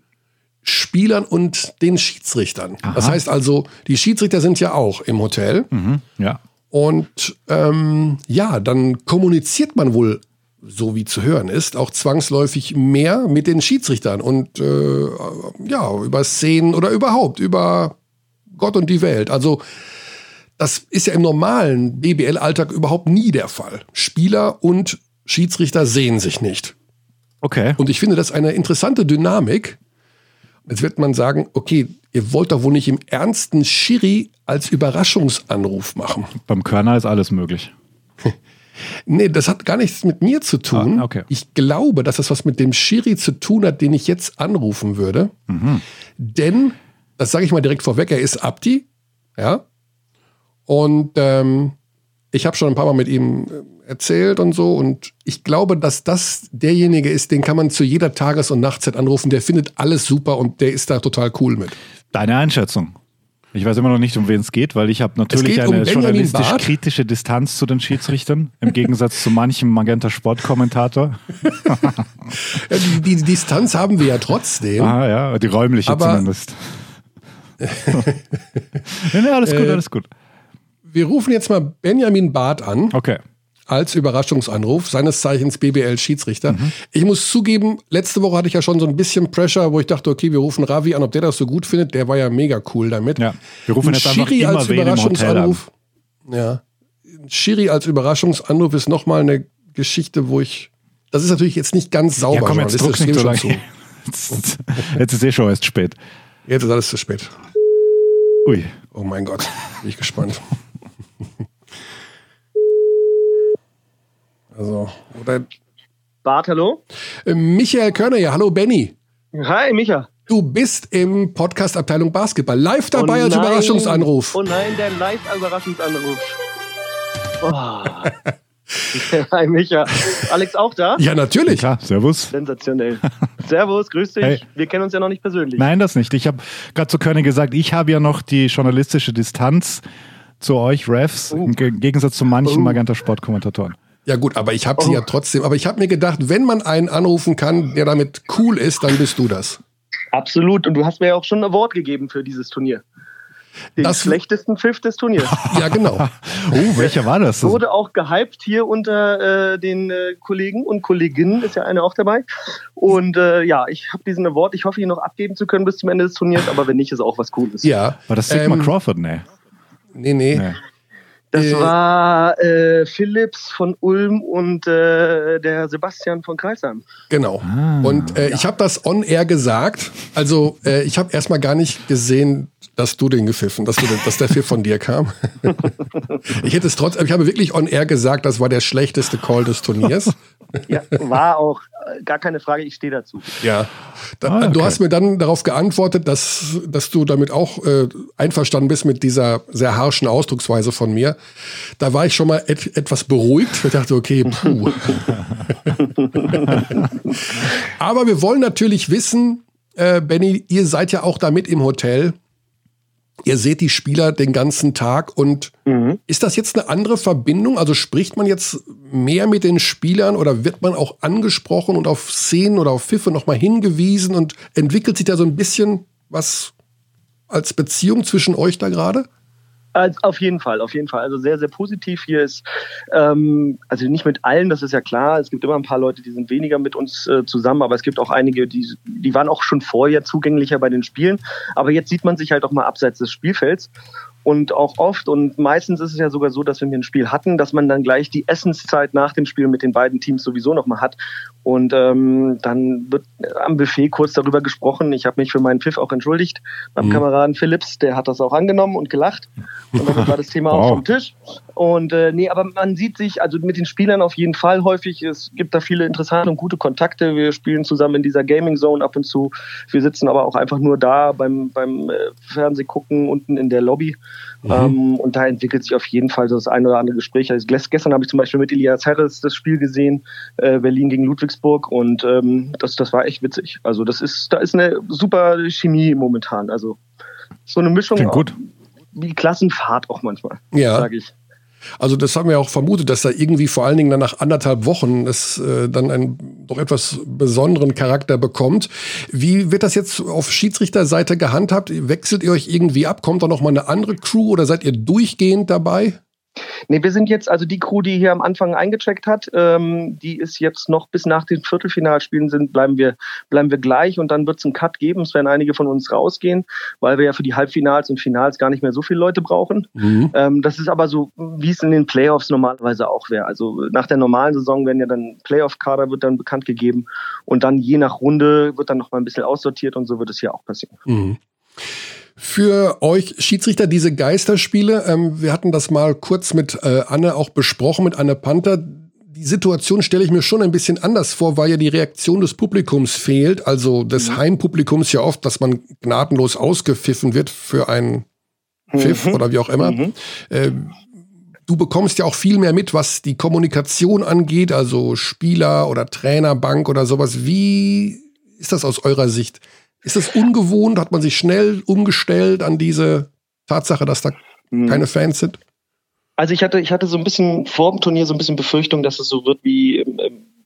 Spielern und den Schiedsrichtern. Aha. Das heißt also, die Schiedsrichter sind ja auch im Hotel. Mhm, ja. Und ähm, ja, dann kommuniziert man wohl, so wie zu hören ist, auch zwangsläufig mehr mit den Schiedsrichtern und äh, ja, über Szenen oder überhaupt über Gott und die Welt. Also das ist ja im normalen BBL-Alltag überhaupt nie der Fall. Spieler und Schiedsrichter sehen sich nicht. Okay. Und ich finde das eine interessante Dynamik. Jetzt wird man sagen, okay, ihr wollt doch wohl nicht im ernsten Schiri als Überraschungsanruf machen. Beim Körner ist alles möglich. nee, das hat gar nichts mit mir zu tun. Ah, okay. Ich glaube, dass das was mit dem Schiri zu tun hat, den ich jetzt anrufen würde. Mhm. Denn, das sage ich mal direkt vorweg, er ist Abdi. Ja. Und ähm, ich habe schon ein paar Mal mit ihm äh, erzählt und so. Und ich glaube, dass das derjenige ist, den kann man zu jeder Tages- und Nachtzeit anrufen. Der findet alles super und der ist da total cool mit. Deine Einschätzung? Ich weiß immer noch nicht, um wen es geht, weil ich habe natürlich eine um journalistisch kritische Distanz zu den Schiedsrichtern, im Gegensatz zu manchem Magenta Sport-Kommentator. ja, die, die, Distanz haben wir ja trotzdem. Ah ja, die räumliche aber zumindest. ja, alles gut, äh, alles gut. Wir rufen jetzt mal Benjamin Barth an. Okay als Überraschungsanruf, seines Zeichens BBL-Schiedsrichter. Mhm. Ich muss zugeben, letzte Woche hatte ich ja schon so ein bisschen Pressure, wo ich dachte, okay, wir rufen Ravi an, ob der das so gut findet. Der war ja mega cool damit. Ja, wir rufen jetzt einfach Schiri immer als Überraschungsanruf. Ja. Schiri als Überraschungsanruf ist nochmal eine Geschichte, wo ich. Das ist natürlich jetzt nicht ganz sauber. Ja, komm, jetzt druck nicht so lange. Jetzt, jetzt ist eh schon erst spät. Jetzt ist alles zu spät. Ui. Oh mein Gott, bin ich gespannt. Also, oder. Bart, hallo? Äh, Michael Körner, ja, hallo Benny. Hi, Micha. Du bist im Podcast Abteilung Basketball live dabei oh als Überraschungsanruf. Oh nein, der Live-Überraschungsanruf. Oh. Hi Micha. Alex auch da? Ja, natürlich. Ja, servus. Sensationell. Servus, grüß dich. Hey. Wir kennen uns ja noch nicht persönlich. Nein, das nicht. Ich habe gerade zu Körner gesagt, ich habe ja noch die journalistische Distanz zu euch Refs, uh. im Gegensatz zu manchen uh. Magenta Sportkommentatoren. Ja gut, aber ich habe sie oh. ja trotzdem. Aber ich habe mir gedacht, wenn man einen anrufen kann, der damit cool ist, dann bist du das. Absolut. Und du hast mir ja auch schon ein Award gegeben für dieses Turnier. Den das schlechtesten Pfiff des Turniers. ja, genau. oh, welcher war das? Wurde auch gehypt hier unter äh, den äh, Kollegen und Kolleginnen, ist ja eine auch dabei. Und äh, ja, ich habe diesen Award, ich hoffe, ihn noch abgeben zu können bis zum Ende des Turniers, aber wenn nicht, ist auch was Cooles. Ja. War das Sigma ähm, Crawford? Nee. Nee, nee. nee. Das äh, war äh, Philips von Ulm und äh, der Sebastian von Kreisheim. Genau. Ah, und äh, ja. ich habe das on air gesagt. Also äh, ich habe erstmal gar nicht gesehen, dass du den gepfiffen, dass, du, dass der Pfiff von dir kam. ich hätte es trotzdem, ich habe wirklich on air gesagt, das war der schlechteste Call des Turniers. ja, war auch gar keine Frage, ich stehe dazu. Ja. Da, ah, okay. Du hast mir dann darauf geantwortet, dass, dass du damit auch äh, einverstanden bist mit dieser sehr harschen Ausdrucksweise von mir. Da war ich schon mal et etwas beruhigt. Ich dachte, okay, puh. Aber wir wollen natürlich wissen, äh, Benny, ihr seid ja auch da mit im Hotel. Ihr seht die Spieler den ganzen Tag und mhm. ist das jetzt eine andere Verbindung? Also spricht man jetzt mehr mit den Spielern oder wird man auch angesprochen und auf Szenen oder auf Pfiffe nochmal hingewiesen und entwickelt sich da so ein bisschen was als Beziehung zwischen euch da gerade? Also auf jeden Fall, auf jeden Fall. Also sehr, sehr positiv. Hier ist, ähm, also nicht mit allen, das ist ja klar. Es gibt immer ein paar Leute, die sind weniger mit uns äh, zusammen, aber es gibt auch einige, die, die waren auch schon vorher zugänglicher bei den Spielen. Aber jetzt sieht man sich halt auch mal abseits des Spielfelds und auch oft und meistens ist es ja sogar so, dass wenn wir ein Spiel hatten, dass man dann gleich die Essenszeit nach dem Spiel mit den beiden Teams sowieso nochmal hat. Und ähm, dann wird am Buffet kurz darüber gesprochen. Ich habe mich für meinen Pfiff auch entschuldigt beim mhm. Kameraden Philips, der hat das auch angenommen und gelacht. Und dann war das Thema wow. auch vom Tisch. Und äh, nee, aber man sieht sich, also mit den Spielern auf jeden Fall häufig. Es gibt da viele interessante und gute Kontakte. Wir spielen zusammen in dieser Gaming Zone ab und zu. Wir sitzen aber auch einfach nur da beim, beim äh, Fernsehgucken unten in der Lobby. Mhm. Ähm, und da entwickelt sich auf jeden Fall so das eine oder andere Gespräch. Also gestern habe ich zum Beispiel mit Elias Harris das Spiel gesehen, äh, Berlin gegen Ludwigsburg und ähm, das, das war echt witzig. Also das ist, da ist eine super Chemie momentan. Also so eine Mischung gut. wie Klassenfahrt auch manchmal, ja. sage ich. Also das haben wir auch vermutet, dass da irgendwie vor allen Dingen dann nach anderthalb Wochen es äh, dann einen doch etwas besonderen Charakter bekommt. Wie wird das jetzt auf Schiedsrichterseite gehandhabt? Wechselt ihr euch irgendwie ab? Kommt da noch mal eine andere Crew oder seid ihr durchgehend dabei? Nee, wir sind jetzt, also die Crew, die hier am Anfang eingecheckt hat, ähm, die ist jetzt noch bis nach den Viertelfinalspielen sind, bleiben wir, bleiben wir gleich und dann wird es einen Cut geben. Es werden einige von uns rausgehen, weil wir ja für die Halbfinals und Finals gar nicht mehr so viele Leute brauchen. Mhm. Ähm, das ist aber so, wie es in den Playoffs normalerweise auch wäre. Also nach der normalen Saison werden ja dann Playoff-Kader wird dann bekannt gegeben und dann je nach Runde wird dann noch mal ein bisschen aussortiert und so wird es hier auch passieren. Mhm für euch Schiedsrichter diese Geisterspiele. Ähm, wir hatten das mal kurz mit äh, Anne auch besprochen, mit Anne Panther. Die Situation stelle ich mir schon ein bisschen anders vor, weil ja die Reaktion des Publikums fehlt, also des mhm. Heimpublikums ja oft, dass man gnadenlos ausgepfiffen wird für einen Pfiff mhm. oder wie auch immer. Mhm. Äh, du bekommst ja auch viel mehr mit, was die Kommunikation angeht, also Spieler oder Trainerbank oder sowas. Wie ist das aus eurer Sicht? Ist es ungewohnt? Hat man sich schnell umgestellt an diese Tatsache, dass da mhm. keine Fans sind? Also ich hatte, ich hatte so ein bisschen vor dem Turnier so ein bisschen Befürchtung, dass es so wird wie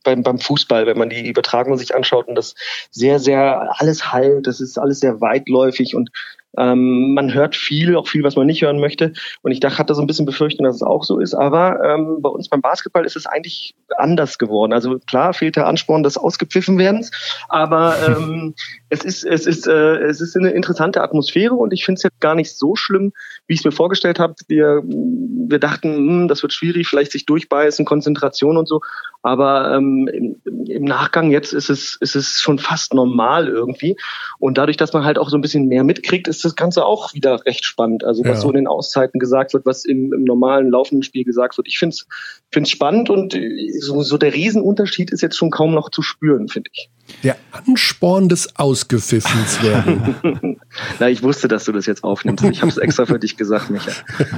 beim, beim Fußball, wenn man die Übertragung sich anschaut und das sehr, sehr alles heilt, das ist alles sehr weitläufig und ähm, man hört viel, auch viel, was man nicht hören möchte. Und ich dachte, hatte so ein bisschen Befürchtung, dass es auch so ist. Aber ähm, bei uns beim Basketball ist es eigentlich anders geworden. Also klar fehlt der Ansporn des ausgepfiffen werdens, aber ähm, es ist es ist äh, es ist eine interessante Atmosphäre und ich finde es jetzt gar nicht so schlimm, wie ich es mir vorgestellt habe. Wir wir dachten, hm, das wird schwierig, vielleicht sich durchbeißen, Konzentration und so. Aber ähm, im, im Nachgang jetzt ist es ist es schon fast normal irgendwie. Und dadurch, dass man halt auch so ein bisschen mehr mitkriegt, ist das Ganze auch wieder recht spannend. Also was ja. so in den Auszeiten gesagt wird, was im, im normalen laufenden Spiel gesagt wird. Ich finde es find's spannend und so, so der Riesenunterschied ist jetzt schon kaum noch zu spüren, finde ich. Der Ansporn des Ausgepfiffens werden. Na, ich wusste, dass du das jetzt aufnimmst. Ich habe es extra für dich gesagt, Micha.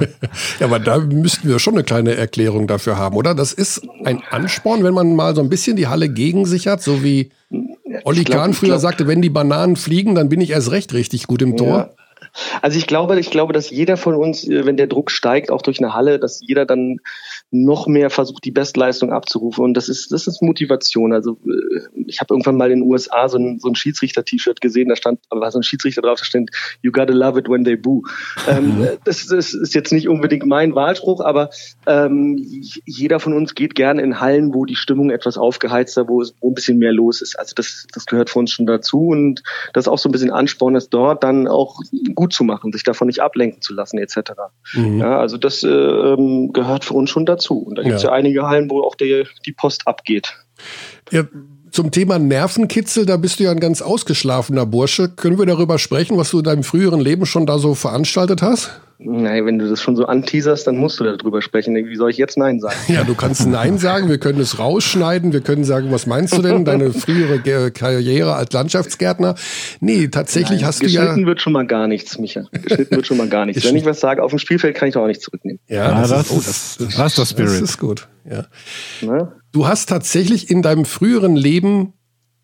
ja, aber da müssten wir schon eine kleine Erklärung dafür haben, oder? Das ist ein Ansporn, wenn man mal so ein bisschen die Halle gegen sich hat, so wie Olli Kahn früher glaub, sagte, wenn die Bananen fliegen, dann bin ich erst recht richtig gut im Tor. Ja. Also ich glaube, ich glaube, dass jeder von uns, äh, wenn der Druck steigt, auch durch eine Halle, dass jeder dann noch mehr versucht, die Bestleistung abzurufen. Und das ist, das ist Motivation. Also äh, ich habe irgendwann mal in den USA so ein, so ein Schiedsrichter-T-Shirt gesehen, da stand, war so ein Schiedsrichter drauf, da stand, you gotta love it when they boo. Ähm, mhm. das, das, ist jetzt nicht unbedingt mein Wahlspruch, aber ähm, jeder von uns geht gerne in Hallen, wo die Stimmung etwas aufgeheizter, wo es wo ein bisschen mehr los ist. Also das, das gehört für uns schon dazu und das ist auch so ein bisschen Ansporn, dass dort dann auch gut zu machen, sich davon nicht ablenken zu lassen, etc. Mhm. Ja, also das äh, ähm, gehört für uns schon dazu. Und da gibt es ja. ja. einige Hallen, wo auch die, die Post abgeht. Ja, zum Thema Nervenkitzel, da bist du ja ein ganz ausgeschlafener Bursche. Können wir darüber sprechen, was du in deinem früheren Leben schon da so veranstaltet hast? Nein, wenn du das schon so anteaserst, dann musst du darüber sprechen. Wie soll ich jetzt Nein sagen? Ja, du kannst Nein sagen, wir können es rausschneiden, wir können sagen, was meinst du denn? Deine frühere Karriere als Landschaftsgärtner? Nee, tatsächlich Nein, hast du ja. Geschnitten wird schon mal gar nichts, Micha. Geschnitten wird schon mal gar nichts. wenn ich was sage, auf dem Spielfeld kann ich doch auch nicht zurücknehmen. Ja, ah, das, das, ist, oh, das, das, das, ist das Spirit. Das ist gut, ja. Du hast tatsächlich in deinem früheren Leben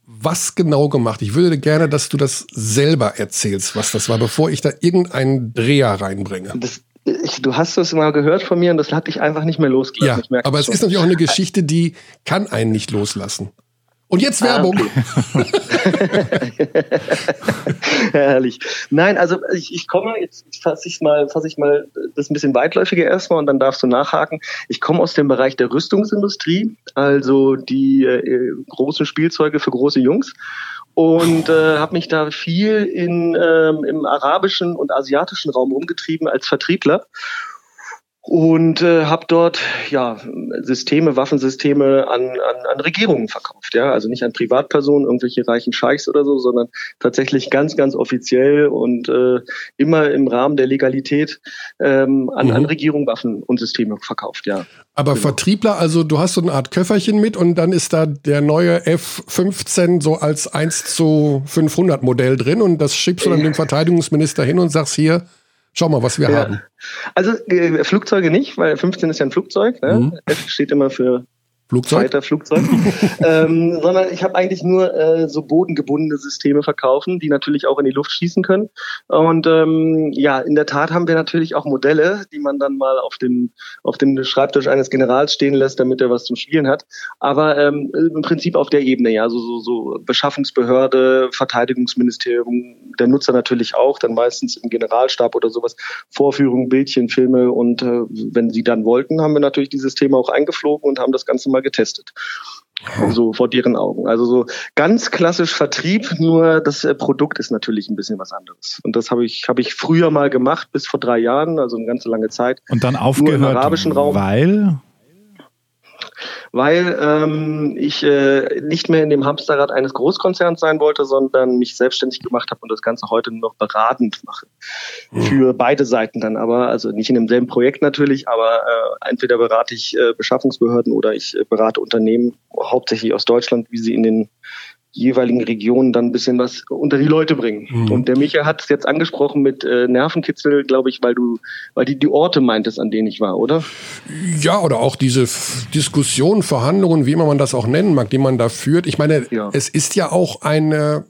was genau gemacht? Ich würde gerne, dass du das selber erzählst, was das war, bevor ich da irgendeinen Dreher reinbringe. Das, ich, du hast es mal gehört von mir und das hat dich einfach nicht mehr losgelassen. Ja, aber es ist natürlich auch eine Geschichte, die kann einen nicht loslassen. Und jetzt ah, Werbung. Okay. Herrlich. Nein, also ich, ich komme, jetzt fasse ich mal, fasse ich mal das ein bisschen weitläufiger erstmal und dann darfst du nachhaken. Ich komme aus dem Bereich der Rüstungsindustrie, also die äh, großen Spielzeuge für große Jungs und äh, habe mich da viel in, ähm, im arabischen und asiatischen Raum umgetrieben als Vertriebler und äh, habe dort ja Systeme, Waffensysteme an, an, an Regierungen verkauft, ja, also nicht an Privatpersonen, irgendwelche reichen Scheichs oder so, sondern tatsächlich ganz, ganz offiziell und äh, immer im Rahmen der Legalität ähm, an, mhm. an Regierungen Waffen und Systeme verkauft, ja. Aber genau. Vertriebler, also du hast so eine Art Köfferchen mit und dann ist da der neue F-15 so als 1 zu 500 Modell drin und das schiebst du dann dem Verteidigungsminister hin und sagst hier, Schau mal, was wir ja. haben. Also äh, Flugzeuge nicht, weil 15 ist ja ein Flugzeug. Ne? Mhm. F steht immer für Flugzeug? Weiter Flugzeug. ähm, sondern ich habe eigentlich nur äh, so bodengebundene Systeme verkaufen, die natürlich auch in die Luft schießen können. Und ähm, ja, in der Tat haben wir natürlich auch Modelle, die man dann mal auf dem, auf dem Schreibtisch eines Generals stehen lässt, damit er was zum Spielen hat. Aber ähm, im Prinzip auf der Ebene, ja, so, so, so Beschaffungsbehörde, Verteidigungsministerium, der Nutzer natürlich auch, dann meistens im Generalstab oder sowas, Vorführungen, Bildchen, Filme und äh, wenn sie dann wollten, haben wir natürlich dieses Thema auch eingeflogen und haben das Ganze mal getestet. So vor deren Augen. Also so ganz klassisch Vertrieb, nur das äh, Produkt ist natürlich ein bisschen was anderes. Und das habe ich, habe ich früher mal gemacht, bis vor drei Jahren, also eine ganze lange Zeit. Und dann aufgehört, nur im arabischen Raum. weil? Weil ähm, ich äh, nicht mehr in dem Hamsterrad eines Großkonzerns sein wollte, sondern mich selbstständig gemacht habe und das Ganze heute nur noch beratend mache. Mhm. Für beide Seiten dann aber, also nicht in demselben Projekt natürlich, aber äh, entweder berate ich äh, Beschaffungsbehörden oder ich äh, berate Unternehmen, hauptsächlich aus Deutschland, wie sie in den jeweiligen Regionen dann ein bisschen was unter die Leute bringen. Mhm. Und der Micha hat es jetzt angesprochen mit äh, Nervenkitzel, glaube ich, weil du, weil die die Orte meintest, an denen ich war, oder? Ja, oder auch diese Diskussionen, Verhandlungen, wie immer man das auch nennen mag, die man da führt. Ich meine, ja. es ist ja auch eine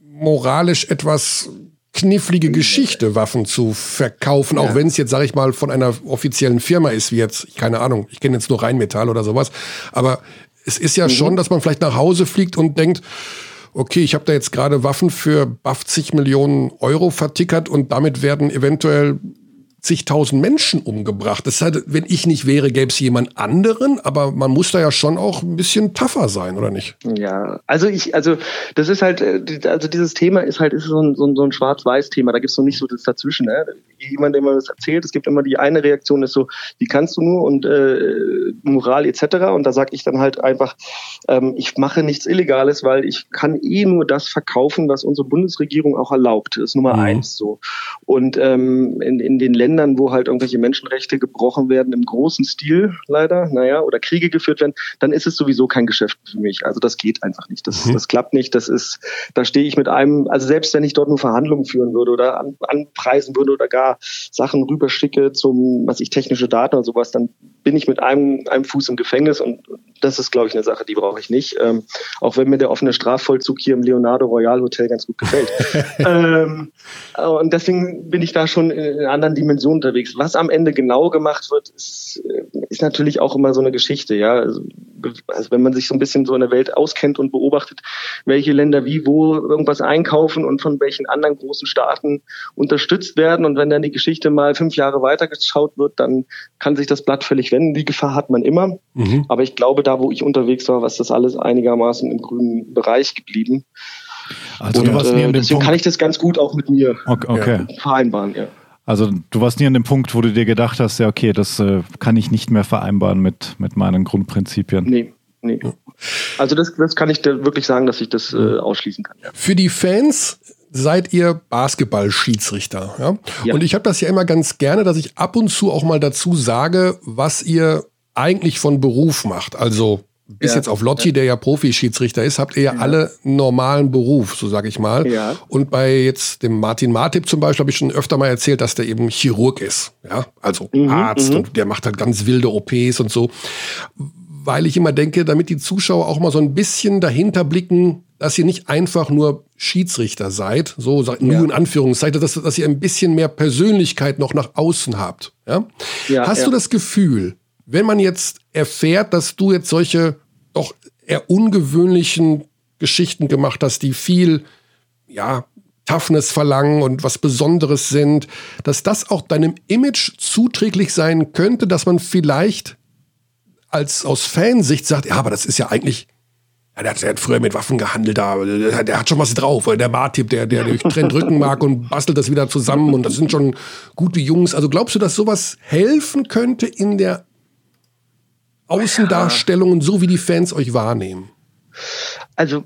moralisch etwas knifflige Geschichte, Waffen zu verkaufen, ja. auch wenn es jetzt, sage ich mal, von einer offiziellen Firma ist, wie jetzt, keine Ahnung, ich kenne jetzt nur Rheinmetall oder sowas, aber es ist ja mhm. schon, dass man vielleicht nach Hause fliegt und denkt, okay, ich habe da jetzt gerade Waffen für 80 Millionen Euro vertickert und damit werden eventuell zigtausend Menschen umgebracht. Das heißt, wenn ich nicht wäre, gäbe es jemand anderen, aber man muss da ja schon auch ein bisschen tougher sein, oder nicht? Ja, also ich, also das ist halt, äh, also dieses Thema ist halt ist so ein, so ein, so ein Schwarz-Weiß-Thema. Da gibt es noch nicht so das dazwischen. Ne? Jemand, der mir das erzählt, es gibt immer die eine Reaktion, ist so, wie kannst du nur und äh, Moral etc. Und da sage ich dann halt einfach, ähm, ich mache nichts Illegales, weil ich kann eh nur das verkaufen, was unsere Bundesregierung auch erlaubt. Das ist Nummer mhm. eins so. Und ähm, in, in den Ländern Ländern, wo halt irgendwelche Menschenrechte gebrochen werden, im großen Stil leider, naja, oder Kriege geführt werden, dann ist es sowieso kein Geschäft für mich. Also das geht einfach nicht. Das, mhm. das klappt nicht. Das ist, da stehe ich mit einem, also selbst wenn ich dort nur Verhandlungen führen würde oder an, anpreisen würde oder gar Sachen rüberschicke zum, was ich, technische Daten oder sowas, dann bin ich mit einem, einem Fuß im Gefängnis und das ist, glaube ich, eine Sache, die brauche ich nicht. Ähm, auch wenn mir der offene Strafvollzug hier im Leonardo Royal Hotel ganz gut gefällt. ähm, und deswegen bin ich da schon in einer anderen Dimension unterwegs. Was am Ende genau gemacht wird, ist, äh, ist natürlich auch immer so eine Geschichte. Ja, also, also wenn man sich so ein bisschen so in der Welt auskennt und beobachtet, welche Länder wie wo irgendwas einkaufen und von welchen anderen großen Staaten unterstützt werden und wenn dann die Geschichte mal fünf Jahre weitergeschaut wird, dann kann sich das Blatt völlig wenden. Die Gefahr hat man immer. Mhm. Aber ich glaube, da wo ich unterwegs war, war das alles einigermaßen im grünen Bereich geblieben. Also und, du warst nie an dem deswegen Punkt. kann ich das ganz gut auch mit mir okay, okay. vereinbaren. Ja. Also du warst nie an dem Punkt, wo du dir gedacht hast, ja okay, das äh, kann ich nicht mehr vereinbaren mit, mit meinen Grundprinzipien. Nee, nee. Also das, das kann ich dir wirklich sagen, dass ich das äh, ausschließen kann. Ja. Für die Fans seid ihr Basketball-Schiedsrichter. Ja? ja? Und ich habe das ja immer ganz gerne, dass ich ab und zu auch mal dazu sage, was ihr eigentlich von Beruf macht. Also bis ja. jetzt auf Lotti, der ja Profi-Schiedsrichter ist, habt ihr ja, ja. alle normalen Beruf, so sage ich mal. Ja. Und bei jetzt dem Martin Martip zum Beispiel habe ich schon öfter mal erzählt, dass der eben Chirurg ist. Ja, also mhm, Arzt mhm. und der macht halt ganz wilde OPs und so. Weil ich immer denke, damit die Zuschauer auch mal so ein bisschen dahinter blicken, dass ihr nicht einfach nur Schiedsrichter seid, so nur ja. in Anführungszeichen, dass, dass ihr ein bisschen mehr Persönlichkeit noch nach außen habt. Ja? ja Hast ja. du das Gefühl, wenn man jetzt erfährt, dass du jetzt solche doch eher ungewöhnlichen Geschichten gemacht hast, die viel, ja, Toughness verlangen und was Besonderes sind, dass das auch deinem Image zuträglich sein könnte, dass man vielleicht als aus Fansicht sagt, ja, aber das ist ja eigentlich, ja, der, hat, der hat früher mit Waffen gehandelt, da, der, der hat schon was drauf, der Bartip, der, der durch trennt Rückenmark und bastelt das wieder zusammen und das sind schon gute Jungs. Also glaubst du, dass sowas helfen könnte in der Außendarstellung und so wie die Fans euch wahrnehmen? Also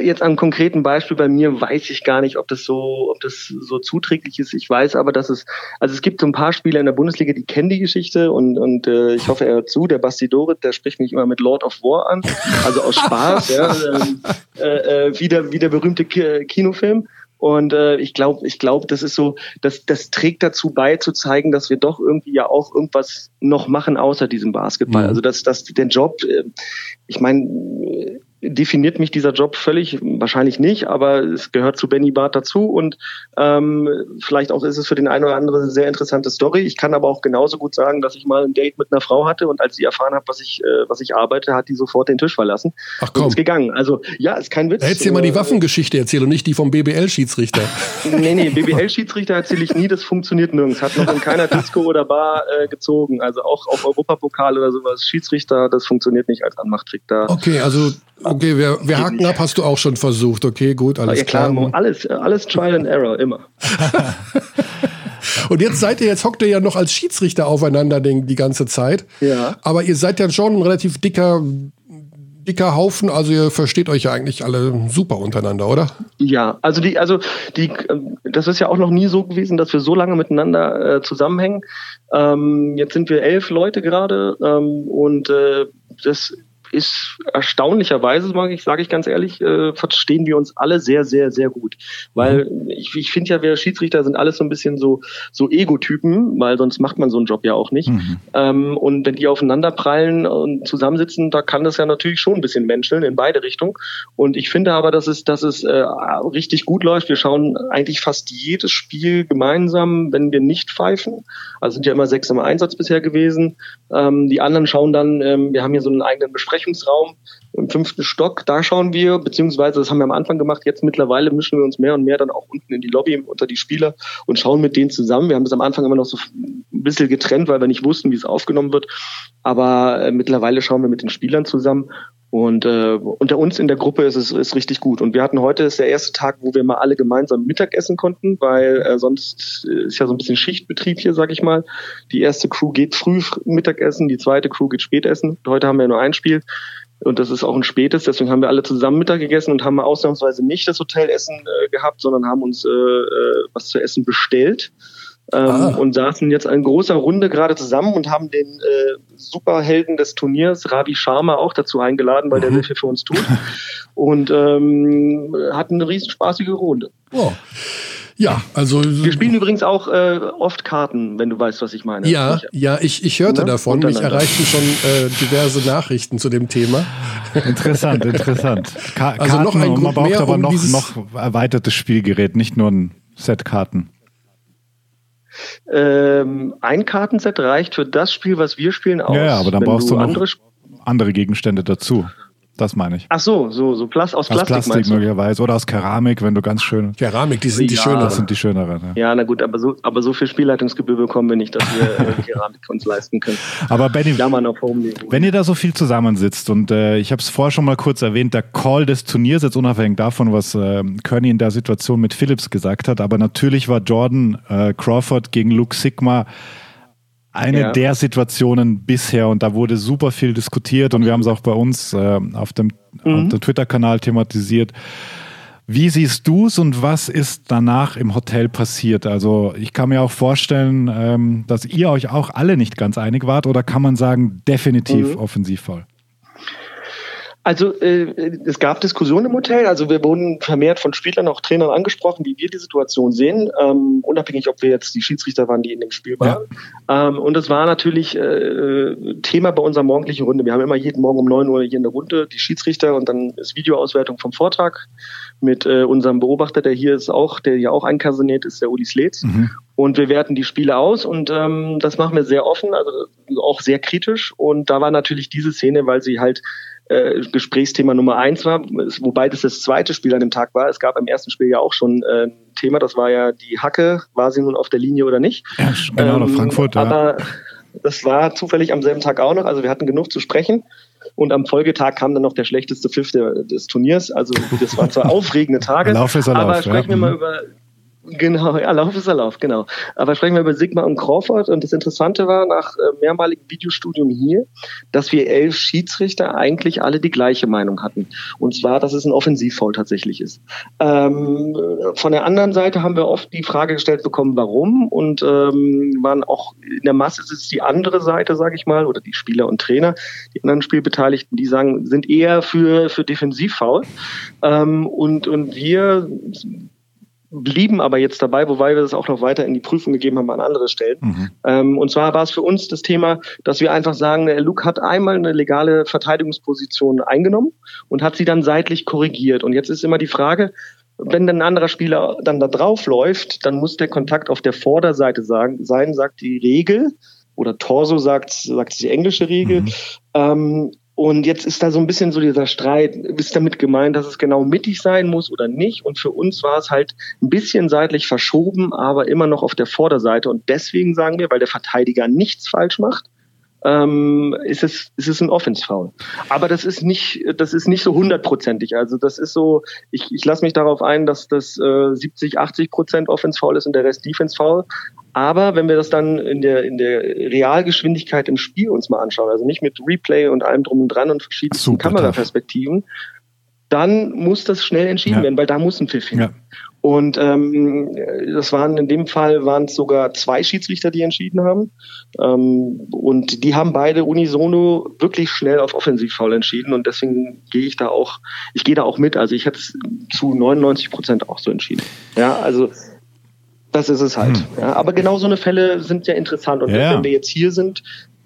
jetzt am konkreten Beispiel bei mir weiß ich gar nicht, ob das so, ob das so zuträglich ist. Ich weiß aber, dass es, also es gibt so ein paar Spieler in der Bundesliga, die kennen die Geschichte und, und äh, ich hoffe, er hört zu. Der Basti Dorit, der spricht mich immer mit Lord of War an, also aus Spaß, ja, ähm, äh, äh, wie, der, wie der berühmte Kinofilm. Und äh, ich glaube, ich glaube, das ist so, das, das trägt dazu bei, zu zeigen, dass wir doch irgendwie ja auch irgendwas noch machen außer diesem Basketball. Mhm. Also dass, dass den Job, äh, ich meine, definiert mich dieser Job völlig, wahrscheinlich nicht, aber es gehört zu Benny Barth dazu und ähm, vielleicht auch ist es für den einen oder anderen eine sehr interessante Story. Ich kann aber auch genauso gut sagen, dass ich mal ein Date mit einer Frau hatte und als sie erfahren hat, was ich, äh, was ich arbeite, hat die sofort den Tisch verlassen Ach komm. und ist gegangen. Also ja, ist kein Witz. Hättest du dir mal die äh, Waffengeschichte erzählt und nicht die vom BBL-Schiedsrichter. nee, nee, BBL-Schiedsrichter erzähle ich nie, das funktioniert nirgends. Hat noch in keiner Disco oder Bar äh, gezogen. Also auch auf Europapokal oder sowas. Schiedsrichter, das funktioniert nicht als Anmachttrick da. Okay, also Okay, wir, wir haken ab, hast du auch schon versucht. Okay, gut, alles ja, klar. klar. Alles, alles Trial and Error, immer. Und jetzt seid ihr, jetzt hockt ihr ja noch als Schiedsrichter aufeinander die, die ganze Zeit. Ja. Aber ihr seid ja schon ein relativ dicker, dicker Haufen, also ihr versteht euch ja eigentlich alle super untereinander, oder? Ja, also die, also die, das ist ja auch noch nie so gewesen, dass wir so lange miteinander äh, zusammenhängen. Ähm, jetzt sind wir elf Leute gerade ähm, und äh, das ist erstaunlicherweise, mag ich, sage ich ganz ehrlich, äh, verstehen wir uns alle sehr, sehr, sehr gut. Weil mhm. ich, ich finde ja, wir Schiedsrichter sind alles so ein bisschen so, so Ego-Typen, weil sonst macht man so einen Job ja auch nicht. Mhm. Ähm, und wenn die aufeinander prallen und zusammensitzen, da kann das ja natürlich schon ein bisschen menscheln in beide Richtungen. Und ich finde aber, dass es, dass es äh, richtig gut läuft. Wir schauen eigentlich fast jedes Spiel gemeinsam, wenn wir nicht pfeifen. Also sind ja immer sechs im Einsatz bisher gewesen. Ähm, die anderen schauen dann, ähm, wir haben hier so einen eigenen Besprechung Besprechungsraum im fünften Stock. Da schauen wir, beziehungsweise das haben wir am Anfang gemacht, jetzt mittlerweile mischen wir uns mehr und mehr dann auch unten in die Lobby unter die Spieler und schauen mit denen zusammen. Wir haben das am Anfang immer noch so ein bisschen getrennt, weil wir nicht wussten, wie es aufgenommen wird. Aber äh, mittlerweile schauen wir mit den Spielern zusammen und äh, unter uns in der Gruppe ist es ist richtig gut. Und wir hatten heute ist der erste Tag, wo wir mal alle gemeinsam Mittagessen konnten, weil äh, sonst ist ja so ein bisschen Schichtbetrieb hier, sag ich mal. Die erste Crew geht früh Mittagessen, die zweite Crew geht Spätessen. Heute haben wir nur ein Spiel. Und das ist auch ein spätes, deswegen haben wir alle zusammen Mittag gegessen und haben ausnahmsweise nicht das Hotelessen äh, gehabt, sondern haben uns äh, äh, was zu essen bestellt ähm, ah. und saßen jetzt in großer Runde gerade zusammen und haben den äh, Superhelden des Turniers, Ravi Sharma, auch dazu eingeladen, weil mhm. der sehr viel für uns tut. Und ähm, hatten eine riesen spaßige Runde. Oh. Ja, also. Wir spielen übrigens auch äh, oft Karten, wenn du weißt, was ich meine. Ja, ja, ich, ich hörte ja, davon. Mich erreichten schon äh, diverse Nachrichten zu dem Thema. Interessant, interessant. Ka also Karten, noch ein Grund man braucht mehr, aber um noch, noch erweitertes Spielgerät, nicht nur ein Set Karten. Ähm, ein Kartenset reicht für das Spiel, was wir spielen, aus. Ja, ja aber dann Wenn brauchst du, noch andere, andere Gegenstände dazu. Das meine ich. Ach so, so, so Plas aus Plastik. Aus Plastik möglicherweise oder aus Keramik, wenn du ganz schön. Keramik, die sind die schöneren. Das sind die schöneren. Ja. ja, na gut, aber so, aber so viel Spielleitungsgebühr bekommen wir nicht, dass wir äh, Keramik uns leisten können. Aber Benny, wenn ihr da so viel zusammensitzt und äh, ich habe es vorher schon mal kurz erwähnt, der Call des Turniers, jetzt unabhängig davon, was äh, Kearney in der Situation mit Phillips gesagt hat, aber natürlich war Jordan äh, Crawford gegen Luke Sigma eine ja. der Situationen bisher und da wurde super viel diskutiert und wir haben es auch bei uns äh, auf dem, mhm. dem Twitter-Kanal thematisiert. Wie siehst du es und was ist danach im Hotel passiert? Also ich kann mir auch vorstellen, ähm, dass ihr euch auch alle nicht ganz einig wart oder kann man sagen, definitiv mhm. offensivvoll? Also äh, es gab Diskussionen im Hotel. Also wir wurden vermehrt von Spielern, auch Trainern angesprochen, wie wir die Situation sehen, ähm, unabhängig, ob wir jetzt die Schiedsrichter waren, die in dem Spiel waren. Ja. Ähm, und es war natürlich äh, Thema bei unserer morgendlichen Runde. Wir haben immer jeden Morgen um neun Uhr hier eine Runde, die Schiedsrichter und dann ist Videoauswertung vom Vortrag mit äh, unserem Beobachter, der hier ist auch, der hier auch einkaserniert ist, der Uli Sletz. Mhm. Und wir werten die Spiele aus und ähm, das machen wir sehr offen, also auch sehr kritisch. Und da war natürlich diese Szene, weil sie halt äh, Gesprächsthema Nummer eins war, wobei das das zweite Spiel an dem Tag war. Es gab im ersten Spiel ja auch schon äh, ein Thema, das war ja die Hacke, war sie nun auf der Linie oder nicht. Ja, genau, ähm, Frankfurt, ja. Aber das war zufällig am selben Tag auch noch, also wir hatten genug zu sprechen. Und am Folgetag kam dann noch der schlechteste Pfiff des Turniers. Also das waren zwar aufregende Tage, Lauf ist Erlauf, aber sprechen ja. wir mal mhm. über Genau, ja, Lauf ist Erlauf, genau. Aber sprechen wir über Sigma und Crawford. Und das Interessante war nach äh, mehrmaligem Videostudium hier, dass wir elf Schiedsrichter eigentlich alle die gleiche Meinung hatten. Und zwar, dass es ein Offensivfoul tatsächlich ist. Ähm, von der anderen Seite haben wir oft die Frage gestellt bekommen, warum? Und ähm, waren auch in der Masse ist es die andere Seite, sage ich mal, oder die Spieler und Trainer, die anderen Spielbeteiligten, die sagen, sind eher für, für Defensivfoul. Ähm, und, und wir blieben aber jetzt dabei, wobei wir das auch noch weiter in die Prüfung gegeben haben an andere Stellen. Mhm. Ähm, und zwar war es für uns das Thema, dass wir einfach sagen, Luke hat einmal eine legale Verteidigungsposition eingenommen und hat sie dann seitlich korrigiert. Und jetzt ist immer die Frage, wenn ein anderer Spieler dann da drauf läuft, dann muss der Kontakt auf der Vorderseite sagen, sein, sagt die Regel. Oder Torso sagt, sagt die englische Regel. Mhm. Ähm, und jetzt ist da so ein bisschen so dieser Streit, ist damit gemeint, dass es genau mittig sein muss oder nicht. Und für uns war es halt ein bisschen seitlich verschoben, aber immer noch auf der Vorderseite. Und deswegen sagen wir, weil der Verteidiger nichts falsch macht, ähm, ist es ist es ein Offense-Foul. Aber das ist nicht das ist nicht so hundertprozentig. Also das ist so, ich, ich lasse mich darauf ein, dass das äh, 70, 80 Prozent Offense-Foul ist und der Rest Defense-Foul. Aber wenn wir das dann in der, in der Realgeschwindigkeit im Spiel uns mal anschauen, also nicht mit Replay und allem drum und dran und verschiedenen Super Kameraperspektiven, dann muss das schnell entschieden ja. werden, weil da muss ein Pfiff hin. Ja. Und ähm, das waren in dem Fall waren es sogar zwei Schiedsrichter, die entschieden haben. Ähm, und die haben beide unisono wirklich schnell auf Offensivfoul entschieden. Und deswegen gehe ich da auch, ich gehe da auch mit. Also ich hätte es zu 99 Prozent auch so entschieden. Ja, also das ist es halt. Hm. Ja, aber genau so eine Fälle sind ja interessant. Und ja. wenn wir jetzt hier sind,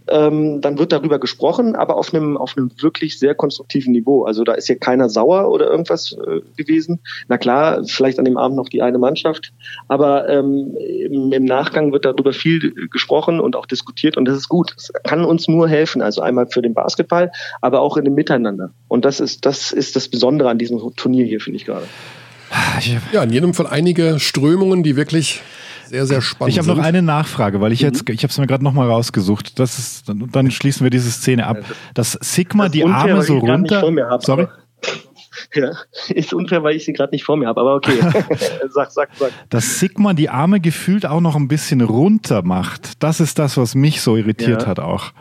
ähm, dann wird darüber gesprochen, aber auf einem, auf einem wirklich sehr konstruktiven Niveau. Also da ist ja keiner sauer oder irgendwas äh, gewesen. Na klar, vielleicht an dem Abend noch die eine Mannschaft, aber ähm, im, im, Nachgang wird darüber viel gesprochen und auch diskutiert und das ist gut. Das kann uns nur helfen. Also einmal für den Basketball, aber auch in dem Miteinander. Und das ist, das ist das Besondere an diesem Turnier hier, finde ich gerade. Ja, in jedem Fall einige Strömungen, die wirklich sehr, sehr spannend Ich habe noch eine Nachfrage, weil ich jetzt, mhm. ich habe es mir gerade nochmal rausgesucht. Das ist, dann, dann schließen wir diese Szene ab. Dass Sigma das die unfair, Arme so runter. Hab, Sorry. Ja, ist unfair, weil ich sie gerade nicht vor mir habe, aber okay. sag, sag, sag. Dass Sigma die Arme gefühlt auch noch ein bisschen runter macht, das ist das, was mich so irritiert ja. hat auch.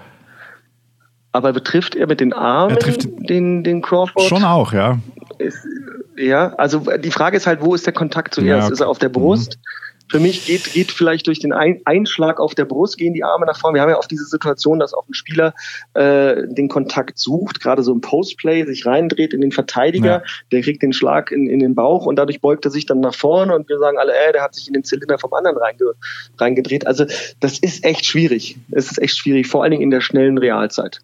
Aber betrifft er mit den Armen er trifft den, den Crawford? Schon auch, ja. Ist, ja, also die Frage ist halt, wo ist der Kontakt zuerst? Ja. Ist er auf der Brust? Mhm. Für mich geht, geht vielleicht durch den Einschlag auf der Brust, gehen die Arme nach vorne. Wir haben ja oft diese Situation, dass auch ein Spieler äh, den Kontakt sucht, gerade so im Postplay, sich reindreht in den Verteidiger, ja. der kriegt den Schlag in, in den Bauch und dadurch beugt er sich dann nach vorne und wir sagen alle, äh, der hat sich in den Zylinder vom anderen reinge, reingedreht. Also das ist echt schwierig. Es ist echt schwierig, vor allen Dingen in der schnellen Realzeit.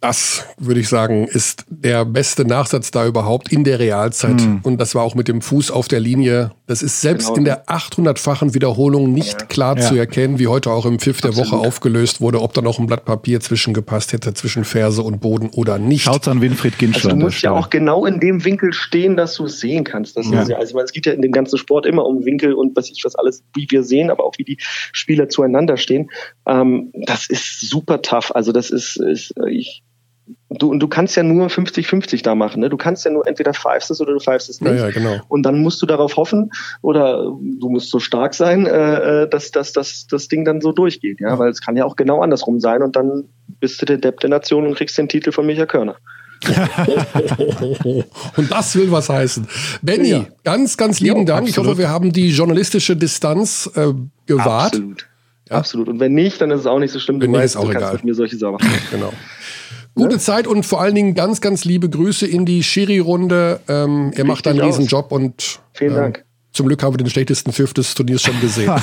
Das, würde ich sagen, ist der beste Nachsatz da überhaupt in der Realzeit. Mhm. Und das war auch mit dem Fuß auf der Linie. Das ist selbst genau. in der 800-fachen Wiederholung nicht ja. klar ja. zu erkennen, wie heute auch im Pfiff der Woche aufgelöst wurde, ob da noch ein Blatt Papier zwischengepasst hätte, zwischen Ferse und Boden oder nicht. Schaut's an Winfried Ginschler. Also du musst ja auch genau in dem Winkel stehen, dass du es sehen kannst. Das ja. Ist ja, also es geht ja in dem ganzen Sport immer um Winkel und was ich was alles, wie wir sehen, aber auch wie die Spieler zueinander stehen. Ähm, das ist super tough. Also das ist, ist ich du, und du kannst ja nur 50-50 da machen. Ne? Du kannst ja nur entweder pfeifst es oder du pfeifst es nicht. Ja, ja, genau. Und dann musst du darauf hoffen oder du musst so stark sein, äh, äh dass, dass, dass das Ding dann so durchgeht. Ja? Weil es kann ja auch genau andersrum sein und dann bist du der Depp der Nation und kriegst den Titel von Micha Körner. und das will was heißen. Benny, ja. ganz, ganz lieben Dank. Absolut. Ich hoffe, wir haben die journalistische Distanz äh, gewahrt. Absolut. Ja? Absolut. Und wenn nicht, dann ist es auch nicht so schlimm. Wenn nicht, auch du egal. mit mir solche Sachen machen. Genau. Gute Zeit und vor allen Dingen ganz, ganz liebe Grüße in die Schiri-Runde. Ähm, er macht einen riesen Job und Vielen ähm, Dank. Zum Glück haben wir den schlechtesten Pfiff des Turniers schon gesehen.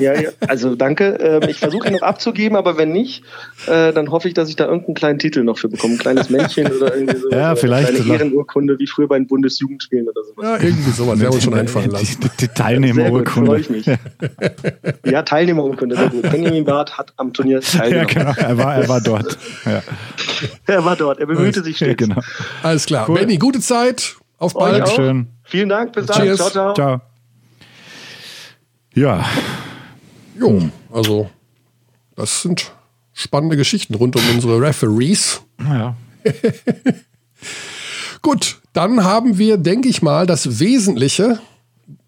Ja, ja, also danke. Ähm, ich versuche ihn noch abzugeben, aber wenn nicht, äh, dann hoffe ich, dass ich da irgendeinen kleinen Titel noch für bekomme. Ein kleines Männchen oder irgendwie so. Ja, vielleicht. Eine Ehrenurkunde wie früher bei den Bundesjugendspielen oder sowas. ja, irgendwie sowas. Wir uns schon einfallen lassen. Die, die, Teilnehmerurkunde. freue ich mich. Ja, Teilnehmerurkunde, sehr gut. Benjamin Barth hat am Turnier Ja, teilgenommen. genau. Er war, er war dort. Ja, Er war dort, er bemühte sich ja stets. genau. Alles klar. Cool. Benny, gute Zeit. Auf bald. Schön. Vielen Dank, bis dann. Cheers. Ciao, ciao. Ciao. Ja, Jo, also das sind spannende Geschichten rund um unsere Referees. ja. Gut, dann haben wir, denke ich mal, das Wesentliche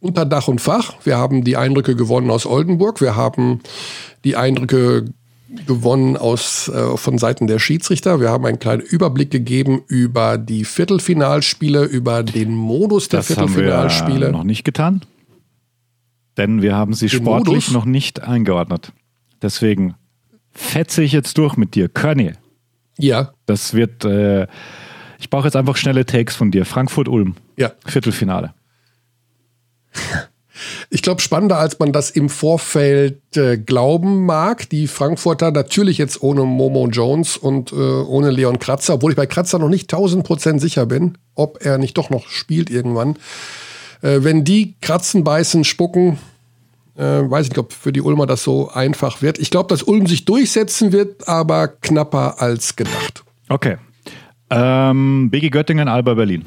unter Dach und Fach. Wir haben die Eindrücke gewonnen aus Oldenburg. Wir haben die Eindrücke gewonnen aus, äh, von Seiten der Schiedsrichter. Wir haben einen kleinen Überblick gegeben über die Viertelfinalspiele, über den Modus der Das haben wir Viertelfinalspiele. noch nicht getan. Denn wir haben sie Den sportlich Modus? noch nicht eingeordnet. Deswegen fetze ich jetzt durch mit dir. Körny, Ja, das wird. Äh, ich brauche jetzt einfach schnelle Takes von dir. Frankfurt-Ulm, ja. Viertelfinale. Ich glaube, spannender, als man das im Vorfeld äh, glauben mag. Die Frankfurter natürlich jetzt ohne Momo Jones und äh, ohne Leon Kratzer, obwohl ich bei Kratzer noch nicht 1000 Prozent sicher bin, ob er nicht doch noch spielt irgendwann. Äh, wenn die kratzen, beißen, spucken, äh, weiß ich nicht, ob für die Ulmer das so einfach wird. Ich glaube, dass Ulm sich durchsetzen wird, aber knapper als gedacht. Okay. Ähm, BG Göttingen, Alba Berlin.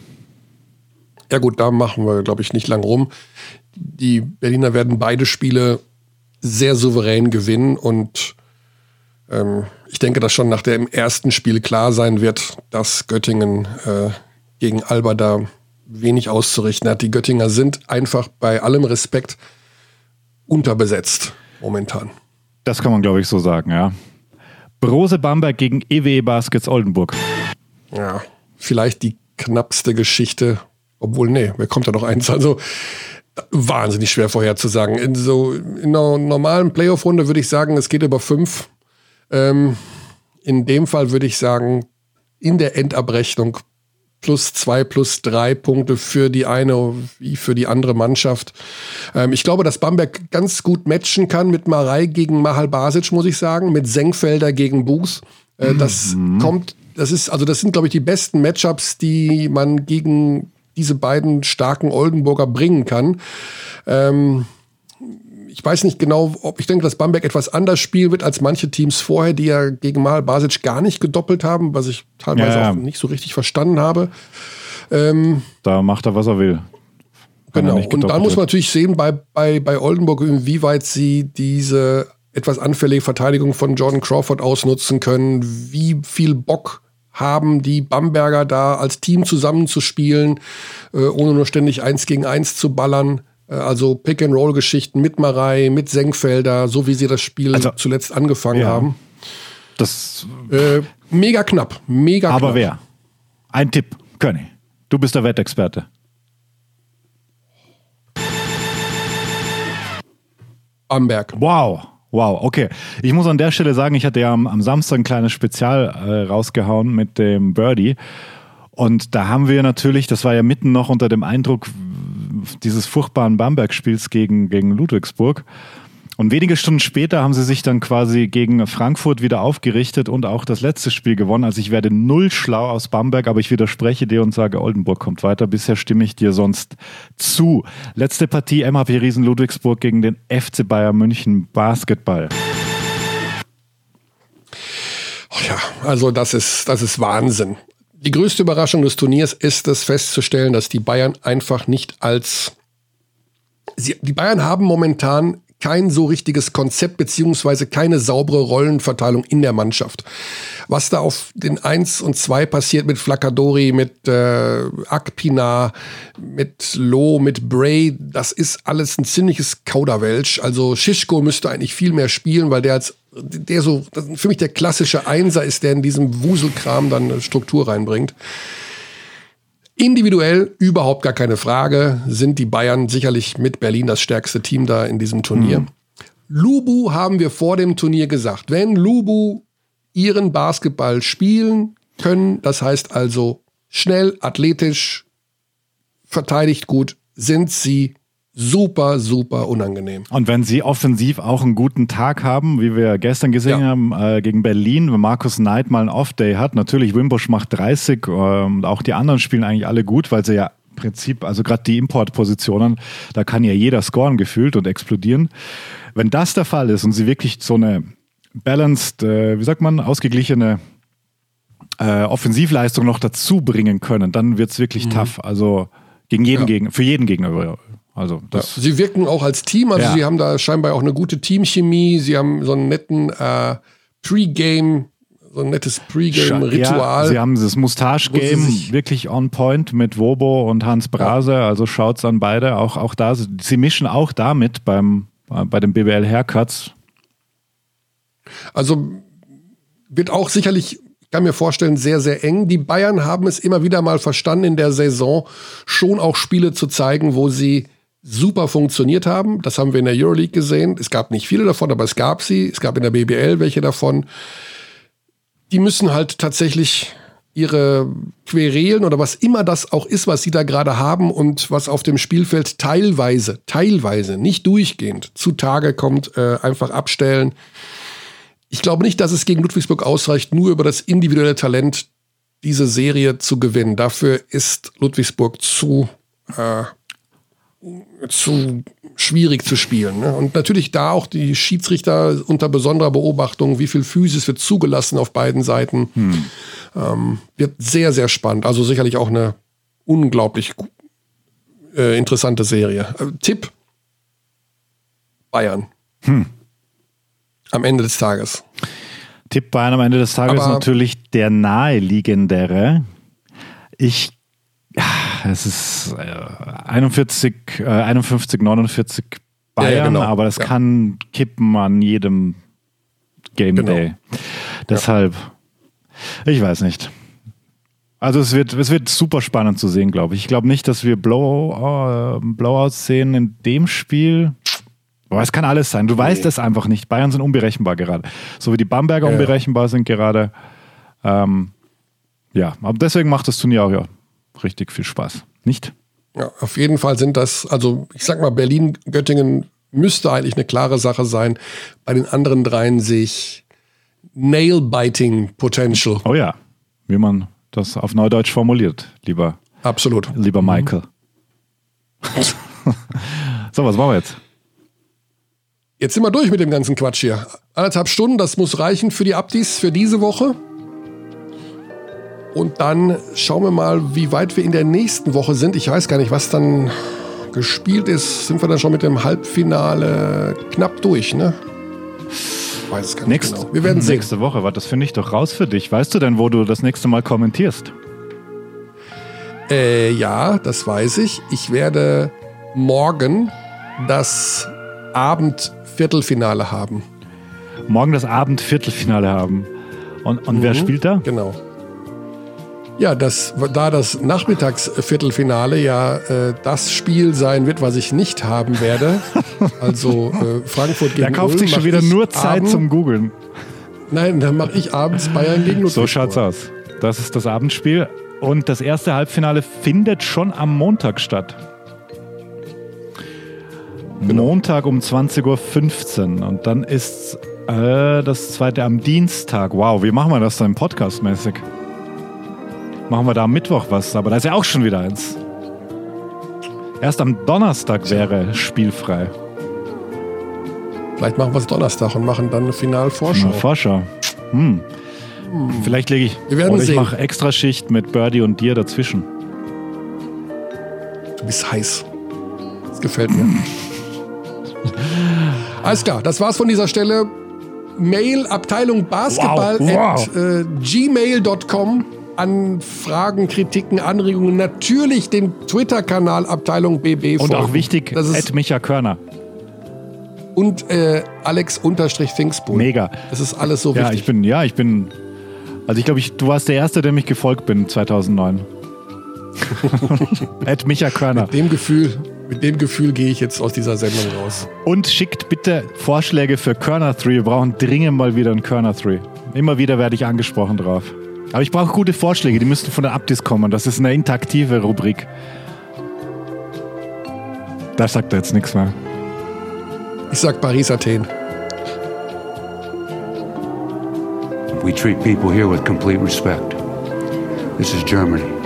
Ja gut, da machen wir, glaube ich, nicht lang rum. Die Berliner werden beide Spiele sehr souverän gewinnen und ähm, ich denke, dass schon nach dem ersten Spiel klar sein wird, dass Göttingen äh, gegen Alba da wenig auszurichten hat. Die Göttinger sind einfach bei allem Respekt unterbesetzt momentan. Das kann man, glaube ich, so sagen, ja. Brose Bamberg gegen EWE Baskets Oldenburg. Ja, vielleicht die knappste Geschichte, obwohl, nee, wer kommt da noch eins? Also wahnsinnig schwer vorherzusagen. In so in einer normalen Playoff-Runde würde ich sagen, es geht über fünf. Ähm, in dem Fall würde ich sagen, in der Endabrechnung plus zwei, plus drei Punkte für die eine wie für die andere Mannschaft. Ähm, ich glaube, dass Bamberg ganz gut matchen kann mit Marei gegen Mahal Basic, muss ich sagen, mit Senkfelder gegen Buß. Äh, das kommt, das ist, also das sind, glaube ich, die besten Matchups, die man gegen diese beiden starken Oldenburger bringen kann. Ähm, ich weiß nicht genau, ob ich denke, dass Bamberg etwas anders spielen wird als manche Teams vorher, die ja gegen Mal Basic gar nicht gedoppelt haben, was ich teilweise Ja, auch nicht so richtig verstanden habe. Da macht er, was er will. Wenn Genau. Und dann gedoppelt muss man natürlich sehen bei, bei, bei Oldenburg, inwieweit sie diese etwas anfällige Verteidigung von Jordan Crawford ausnutzen können, wie viel Bock haben die Bamberger da als Team zusammenzuspielen, äh, ohne nur ständig eins gegen eins zu ballern. Äh, also Pick-and-Roll-Geschichten mit Marei, mit Senkfelder, so wie sie das Spiel Also, zuletzt angefangen ja. haben. Das, Äh, mega knapp, mega aber knapp. wer? Ein Tipp, Körny. Du bist der Wettexperte. Bamberg. Wow. Wow, okay. Ich muss an der Stelle sagen, ich hatte ja am, am Samstag ein kleines Spezial äh, rausgehauen mit dem Birdie. Und da haben wir natürlich, das war ja mitten noch unter dem Eindruck dieses furchtbaren Bamberg-Spiels gegen, gegen Ludwigsburg. Und wenige Stunden später haben sie sich dann quasi gegen Frankfurt wieder aufgerichtet und auch das letzte Spiel gewonnen. Also ich werde null schlau aus Bamberg, aber ich widerspreche dir und sage, Oldenburg kommt weiter. Bisher stimme ich dir sonst zu. Letzte Partie MHP Riesen Ludwigsburg gegen den FC Bayern München Basketball. Ja, also das ist, das ist Wahnsinn. Die größte Überraschung des Turniers ist es festzustellen, dass die Bayern einfach nicht als sie, die Bayern haben momentan kein so richtiges Konzept beziehungsweise keine saubere Rollenverteilung in der Mannschaft. Was da auf den 1 und 2 passiert mit Flaccadori, mit äh, Akpina, mit Loh, mit Bray, das ist alles ein ziemliches Kauderwelsch. Also Schischko müsste eigentlich viel mehr spielen, weil der als der so für mich der klassische Einser ist, der in diesem Wuselkram dann eine Struktur reinbringt. Individuell überhaupt gar keine Frage, sind die Bayern sicherlich mit Berlin das stärkste Team da in diesem Turnier. Lubu haben wir vor dem Turnier gesagt, wenn Lubu ihren Basketball spielen, können. Das heißt also schnell, athletisch, verteidigt gut, sind sie super, super unangenehm. Und wenn sie offensiv auch einen guten Tag haben, wie wir gestern gesehen ja. haben äh, gegen Berlin, wenn Markus Knight mal einen Off-Day hat, natürlich Wimbush macht 30 und ähm, auch die anderen spielen eigentlich alle gut, weil sie ja im Prinzip, also gerade die Importpositionen, da kann ja jeder scoren gefühlt und explodieren. Wenn das der Fall ist und sie wirklich so eine balanced, äh, wie sagt man, ausgeglichene äh, Offensivleistung noch dazu bringen können, dann wird es wirklich mhm. tough. Also gegen jeden ja. Gegner, für jeden Gegner also das sie wirken auch als Team, also ja. sie haben da scheinbar auch eine gute Teamchemie, sie haben so einen netten äh, Pre-Game, so ein nettes Pre-Game-Ritual. Ja, sie haben das Mustache-Game wirklich on point mit Wobo und Hans Brase, ja. also schaut's an beide, auch, auch da, sie mischen auch damit beim, bei den BBL-Haircuts. Also wird auch sicherlich kann mir vorstellen, sehr, sehr eng. Die Bayern haben es immer wieder mal verstanden in der Saison, schon auch Spiele zu zeigen, wo sie super funktioniert haben. Das haben wir in der Euroleague gesehen. Es gab nicht viele davon, aber es gab sie. Es gab in der BBL welche davon. Die müssen halt tatsächlich ihre Querelen oder was immer das auch ist, was sie da gerade haben und was auf dem Spielfeld teilweise, teilweise, nicht durchgehend zutage kommt, äh, einfach abstellen. Ich glaube nicht, dass es gegen Ludwigsburg ausreicht, nur über das individuelle Talent diese Serie zu gewinnen. Dafür ist Ludwigsburg zu äh, zu schwierig zu spielen. Ne? Und natürlich da auch die Schiedsrichter unter besonderer Beobachtung, wie viel Physis wird zugelassen auf beiden Seiten. Hm. Ähm, wird sehr, sehr spannend. Also sicherlich auch eine unglaublich äh, interessante Serie. Äh, Tipp: Bayern. Hm. Am Ende des Tages. Tipp Bayern am Ende des Tages Aber natürlich der naheliegendere. Ich es ist 41, äh, 51, 49 Bayern, ja, ja, genau. aber das ja. kann kippen an jedem Game genau. Day. Deshalb, ich weiß nicht. Also es wird, es wird super spannend zu sehen, glaube ich. Ich glaube nicht, dass wir Blow, uh, Blowouts sehen in dem Spiel. Aber es kann alles sein. Du nee. weißt es einfach nicht. Bayern sind unberechenbar gerade. So wie die Bamberger unberechenbar sind gerade. Ähm, ja, aber deswegen macht das Turnier auch ja richtig viel Spaß, nicht? Ja, auf jeden Fall sind das, also ich sag mal, Berlin, Göttingen müsste eigentlich eine klare Sache sein. Bei den anderen dreien sehe ich Nail-Biting Potential. Oh ja, wie man das auf Neudeutsch formuliert, lieber. Absolut. Lieber. Michael. Mhm. so, was machen wir jetzt? Jetzt sind wir durch mit dem ganzen Quatsch hier. Anderthalb Stunden, das muss reichen für die Abdis für diese Woche. Und dann schauen wir mal, wie weit wir in der nächsten Woche sind. Ich weiß gar nicht, was dann gespielt ist. Sind wir dann schon mit dem Halbfinale knapp durch, ne? Ich weiß es gar nicht Next, genau. Wir werden sehen. Nächste Woche, das finde ich doch raus für dich. Weißt du denn, wo du das nächste Mal kommentierst? Äh, ja, das weiß ich. Ich werde morgen das Abendviertelfinale haben. Morgen das Abendviertelfinale haben. Und, und mhm, wer spielt da? Genau. Ja, das, da das Nachmittagsviertelfinale ja äh, das Spiel sein wird, was ich nicht haben werde, also äh, Frankfurt gegen Da kauft sich schon wieder nur Zeit Abend, zum Googeln. Nein, dann mache ich abends Bayern gegen Ludwigsburg. So schaut's aus. Das ist das Abendspiel und das erste Halbfinale findet schon am Montag statt. Genau. Montag um 20.15 Uhr und dann ist äh, das zweite am Dienstag. Wow, wie machen wir das dann podcastmäßig? Machen wir da am Mittwoch was, aber da ist ja auch schon wieder eins. Erst am Donnerstag wäre spielfrei. Vielleicht machen wir es Donnerstag und machen dann eine Finalvorschau. Vorschau. Hm. Hm. Vielleicht lege ich. Wir werden oder ich mache extra Schicht mit Birdie und dir dazwischen. Du bist heiß. Das gefällt mir. Alles klar, das war's von dieser Stelle. Mail Abteilung Basketball wow. Wow. at äh, gmail.com an Fragen, Kritiken, Anregungen natürlich dem Twitter-Kanal Abteilung BB Und auch wichtig, das ist Ed Micha Körner. Und äh, Alex-Thingspool. Mega. Das ist alles so ja, wichtig. Ich bin, ja, ich bin. Also ich glaube, ich, du warst der Erste, der mich gefolgt bin 2009. Ed Micha Körner. Mit dem Gefühl, mit dem Gefühl gehe ich jetzt aus dieser Sendung raus. Und schickt bitte Vorschläge für Körner 3. Wir brauchen dringend mal wieder einen Körner 3. Immer wieder werde ich angesprochen drauf. Aber ich brauche gute Vorschläge, die müssten von der Abdis kommen. Das ist eine interaktive Rubrik. Da sagt er jetzt nichts mehr. Ich sag Paris, Athen. We treat people here with complete respect. This is Germany.